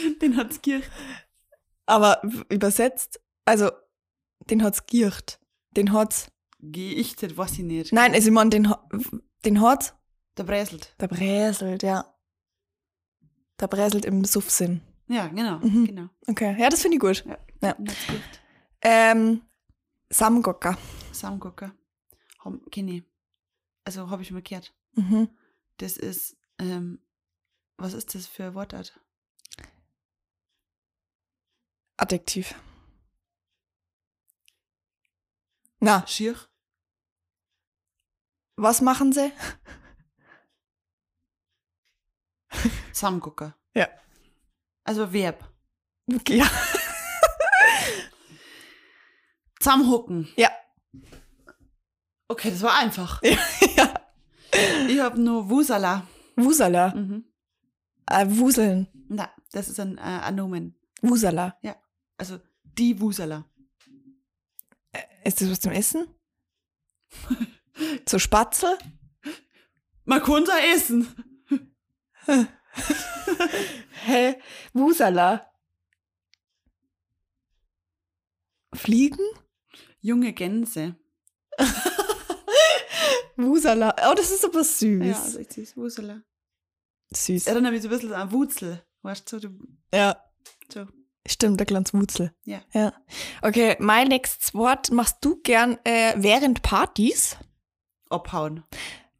[LAUGHS] Den hat's geirrt. Aber übersetzt, also, den hat's geirrt. Den hat's. Geichtet, weiß ich nicht. Nein, also ich mein, den, den hat's. Der Bräselt. Der bräselt, ja. Der bräselt im Suffsinn. Ja, genau, Mhm. genau. Okay, ja, das finde ich gut. Ja. Ja. Ähm, Samgocker. Samgucker. Kenne ich. Also habe ich mal gehört. Mhm. Das ist, ähm, was ist das für ein Wortart? Adjektiv. Na, Schier? was machen sie? [LAUGHS] Samgucker. Ja. Also Verb. Ja. Zusammenhucken. Ja. Okay, das war einfach. ja. Ich habe nur Wusala. Wusala. Mhm. Äh, Wuseln. Na, das ist ein, äh, Nomen. Wusala. Also die Wusala. Ist das was zum Essen? Zu Spatzel? Man konnte essen. Hä? Wusala. Fliegen? Junge Gänse. Wusala. Oh, das ist aber süß. Ja, also ich süß. Wusala. süß. Erinnert mich so ein bisschen an Wutzel. Weißt du, so, du, Ja. so. Stimmt, der kleine Wutzel. Ja. Ja. Okay, mein nächstes Wort machst du gern äh, während Partys. abhauen.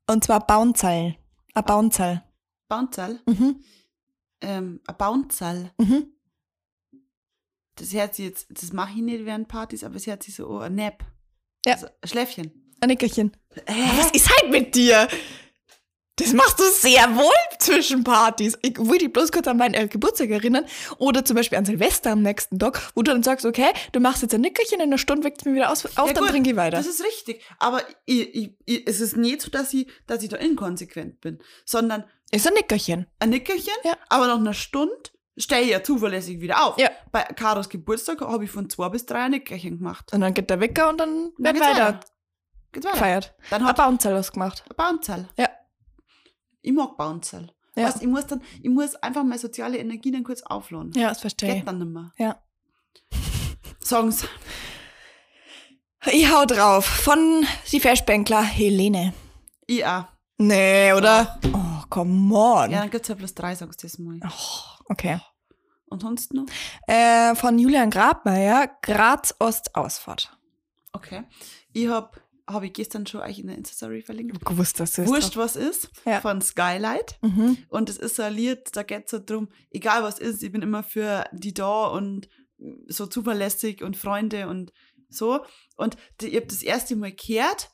Und zwar Baunzall. Ein Baunzall. Bounzal. Mhm. Ähm, ein Bounzal. Mhm. Das hört sich jetzt, das mache ich nicht während Partys, aber es hört sich so an, ein Nap. Ja. Also ein Schläfchen. Ein Nickerchen. Hä? Was ist halt mit dir? Das machst du sehr wohl zwischen Partys. Ich will dich bloß kurz an meinen äh, Geburtstag erinnern. Oder zum Beispiel an Silvester am nächsten Tag, wo du dann sagst, okay, du machst jetzt ein Nickerchen, in einer Stunde weckt mir wieder aus, auf, Ja, dann gut, trinke ich weiter. Das ist richtig. Aber ich, ich, ich, es ist nicht so, dass ich, dass ich da inkonsequent bin, sondern Ist ein Nickerchen. ein Nickerchen, Ja. aber nach einer Stunde stehe ich ja zuverlässig wieder auf. Ja. Bei Karos Geburtstag habe ich von zwei bis drei ein Nickerchen gemacht. Und dann geht der Wecker und dann Dann wird geht's weiter Geht's weiter. gefeiert. Dann Ein hat Baunzall ausgemacht. ein Bounzal. Ja. Ich mag Bounzal. Ja. Weißt, ich muss dann, ich muss einfach meine soziale Energie dann kurz aufladen. Ja, das verstehe Geht dann nicht mehr. Ja. Songs. Ich hau drauf. Von die Festbänkler Helene. Ich auch. Nee, oder? Oh, come on. Ja, dann gibt's ja bloß drei Songs diesmal. Oh, okay. Und sonst noch? Äh, von Julian Grabmeier, Graz Ost-Ausfahrt. Okay. Ich hab, habe ich gestern schon euch in der Insta-Story verlinkt. Gewusst, dass es Wurscht, was ist, Ja. von Skylight. Mhm. Und es ist so ein Lied, da geht es so drum, egal was ist, ich bin immer für die da und so zuverlässig und Freunde und so. Und die, ich habe das erste Mal gehört,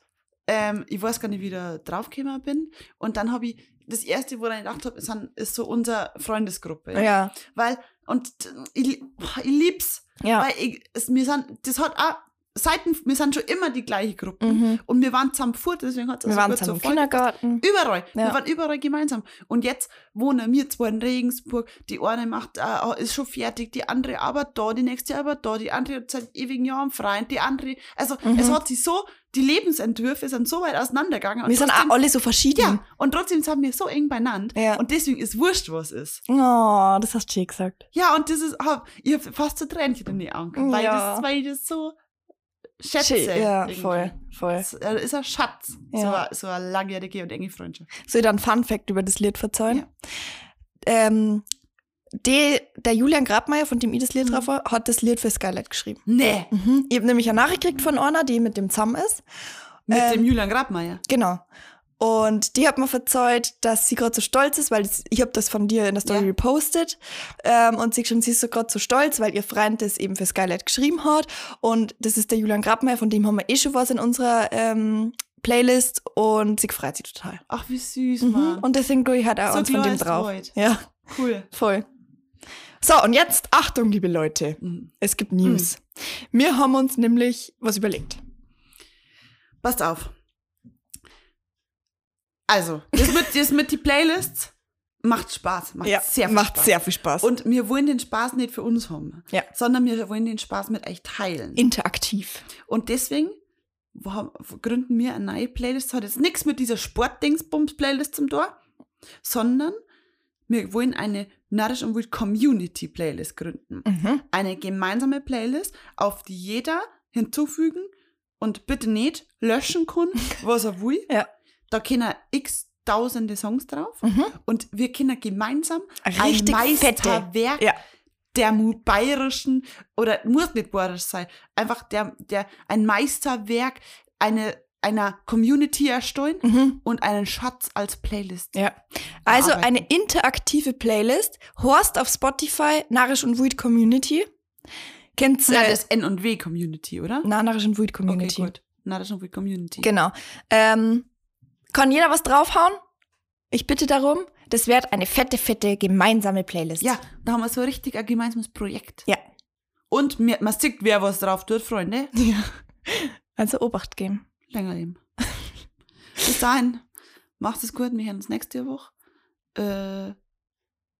ähm, ich weiß gar nicht, wie ich da draufgekommen bin. Und dann habe ich, das erste, woran ich gedacht habe, ist, ist so unsere Freundesgruppe. Ja. Weil, und ich, ich lieb's, Ja. weil ich, es, wir sind, das hat auch, Seiten, wir sind schon immer die gleiche Gruppe. Mhm. Und wir waren zusammen fort, deswegen hat es Wir waren zusammen im Kindergarten. Überall. Ja. Wir waren überall gemeinsam. Und jetzt wohnen wir zwar in Regensburg. Die eine macht, äh, ist schon fertig, die andere aber da, die nächste aber da, die andere hat seit ewigen Jahren frei, die andere. Also, Mhm. es hat sich so die Lebensentwürfe sind so weit auseinandergegangen. Wir sind trotzdem- auch alle so verschieden. Ja, und trotzdem sind wir so eng beieinander. Ja. Und deswegen ist wurscht, was ist. Oh, das hast du schön gesagt. Ja, und das ist, hab, ich hab fast so Tränchen in die Augen, weil, Ja. das, weil ich das so schätze. Ja, irgendwie. voll, voll. Das äh, ist ein Schatz. So, Ja. eine, so eine langjährige und enge Freundschaft. Soll ich dann Fun Fact über das Lied verzeihen? Ja. Ähm, die, der Julian Grabmeier, von dem ich das Lied Mhm. drauf war, hat das Lied für Skylight geschrieben. Nee. Mhm. Ich habe nämlich eine Nachricht gekriegt von einer, die mit dem zusammen ist. Mit Ähm, dem Julian Grabmeier. Genau. Und die hat mir verzeiht, dass sie gerade so stolz ist, weil ich habe das von dir in der Story Ja. repostet. Ähm, und sie schon, sie ist so gerade so stolz, weil ihr Freund das eben für Skylight geschrieben hat. Und das ist der Julian Grabmeier, von dem haben wir eh schon was in unserer ähm, Playlist. Und sie freut sich total. Ach, wie süß, Mhm. Mann. Und deswegen tue ich halt auch So uns von dem drauf. Freud. Ja, Cool. voll. So, und jetzt Achtung, liebe Leute. Mhm. Es gibt News. Wir haben uns nämlich was überlegt. Passt auf. Also, das mit, das mit die Playlists macht Spaß. Macht sehr viel macht Spaß. sehr viel Spaß. Und wir wollen den Spaß nicht für uns haben, Ja. sondern wir wollen den Spaß mit euch teilen. interaktiv. Und deswegen haben- gründen wir eine neue Playlist. Hat jetzt nichts mit dieser Sportdingsbums-Playlist zum Tor, sondern wir wollen eine Narrisch und Wild Community Playlist gründen. Mhm. Eine gemeinsame Playlist, auf die jeder hinzufügen und bitte nicht löschen kann, [LAUGHS] was er will. Ja. Da können x tausende Songs drauf Mhm. und wir können gemeinsam Richtig ein. Meisterwerk Ja. der bayerischen oder muss nicht bayerisch sein, einfach der, der ein Meisterwerk eine, einer Community erstellen Mhm. und einen Schatz als Playlist. Ja. Also bearbeiten. eine interaktive Playlist. Horst auf Spotify, Narisch und Weed Community. Kennt's, Nein, äh, das N und W Community, oder? na, Narisch und Weed Community. Okay, gut. Na, das ist schon Community. Genau. Ähm, kann jeder was draufhauen? Ich bitte darum. Das wird eine fette, fette gemeinsame Playlist. Ja, da haben wir so richtig ein gemeinsames Projekt. Ja. Und mir, man sieht, wer was drauf tut, Freunde. [LAUGHS] ja. Also Obacht geben. Länger leben. Bis dahin, macht es gut, wir hören uns nächste Woche. Äh,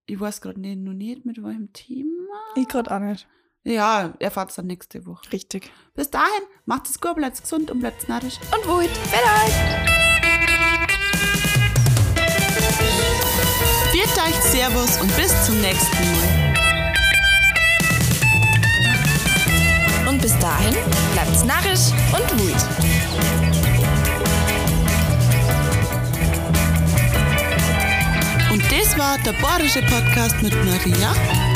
ich weiß gerade nicht, noch nicht, mit welchem Thema. Ich gerade auch nicht. Ja, erfahrt es dann nächste Woche. Richtig. Bis dahin, macht es gut, bleibt gesund und bleibt narrisch. Und Weed. Vielleicht. Viert euch, Servus und bis zum nächsten Mal. Und bis dahin bleibt's narrisch und. Und das war der Bayerische Podcast mit Maria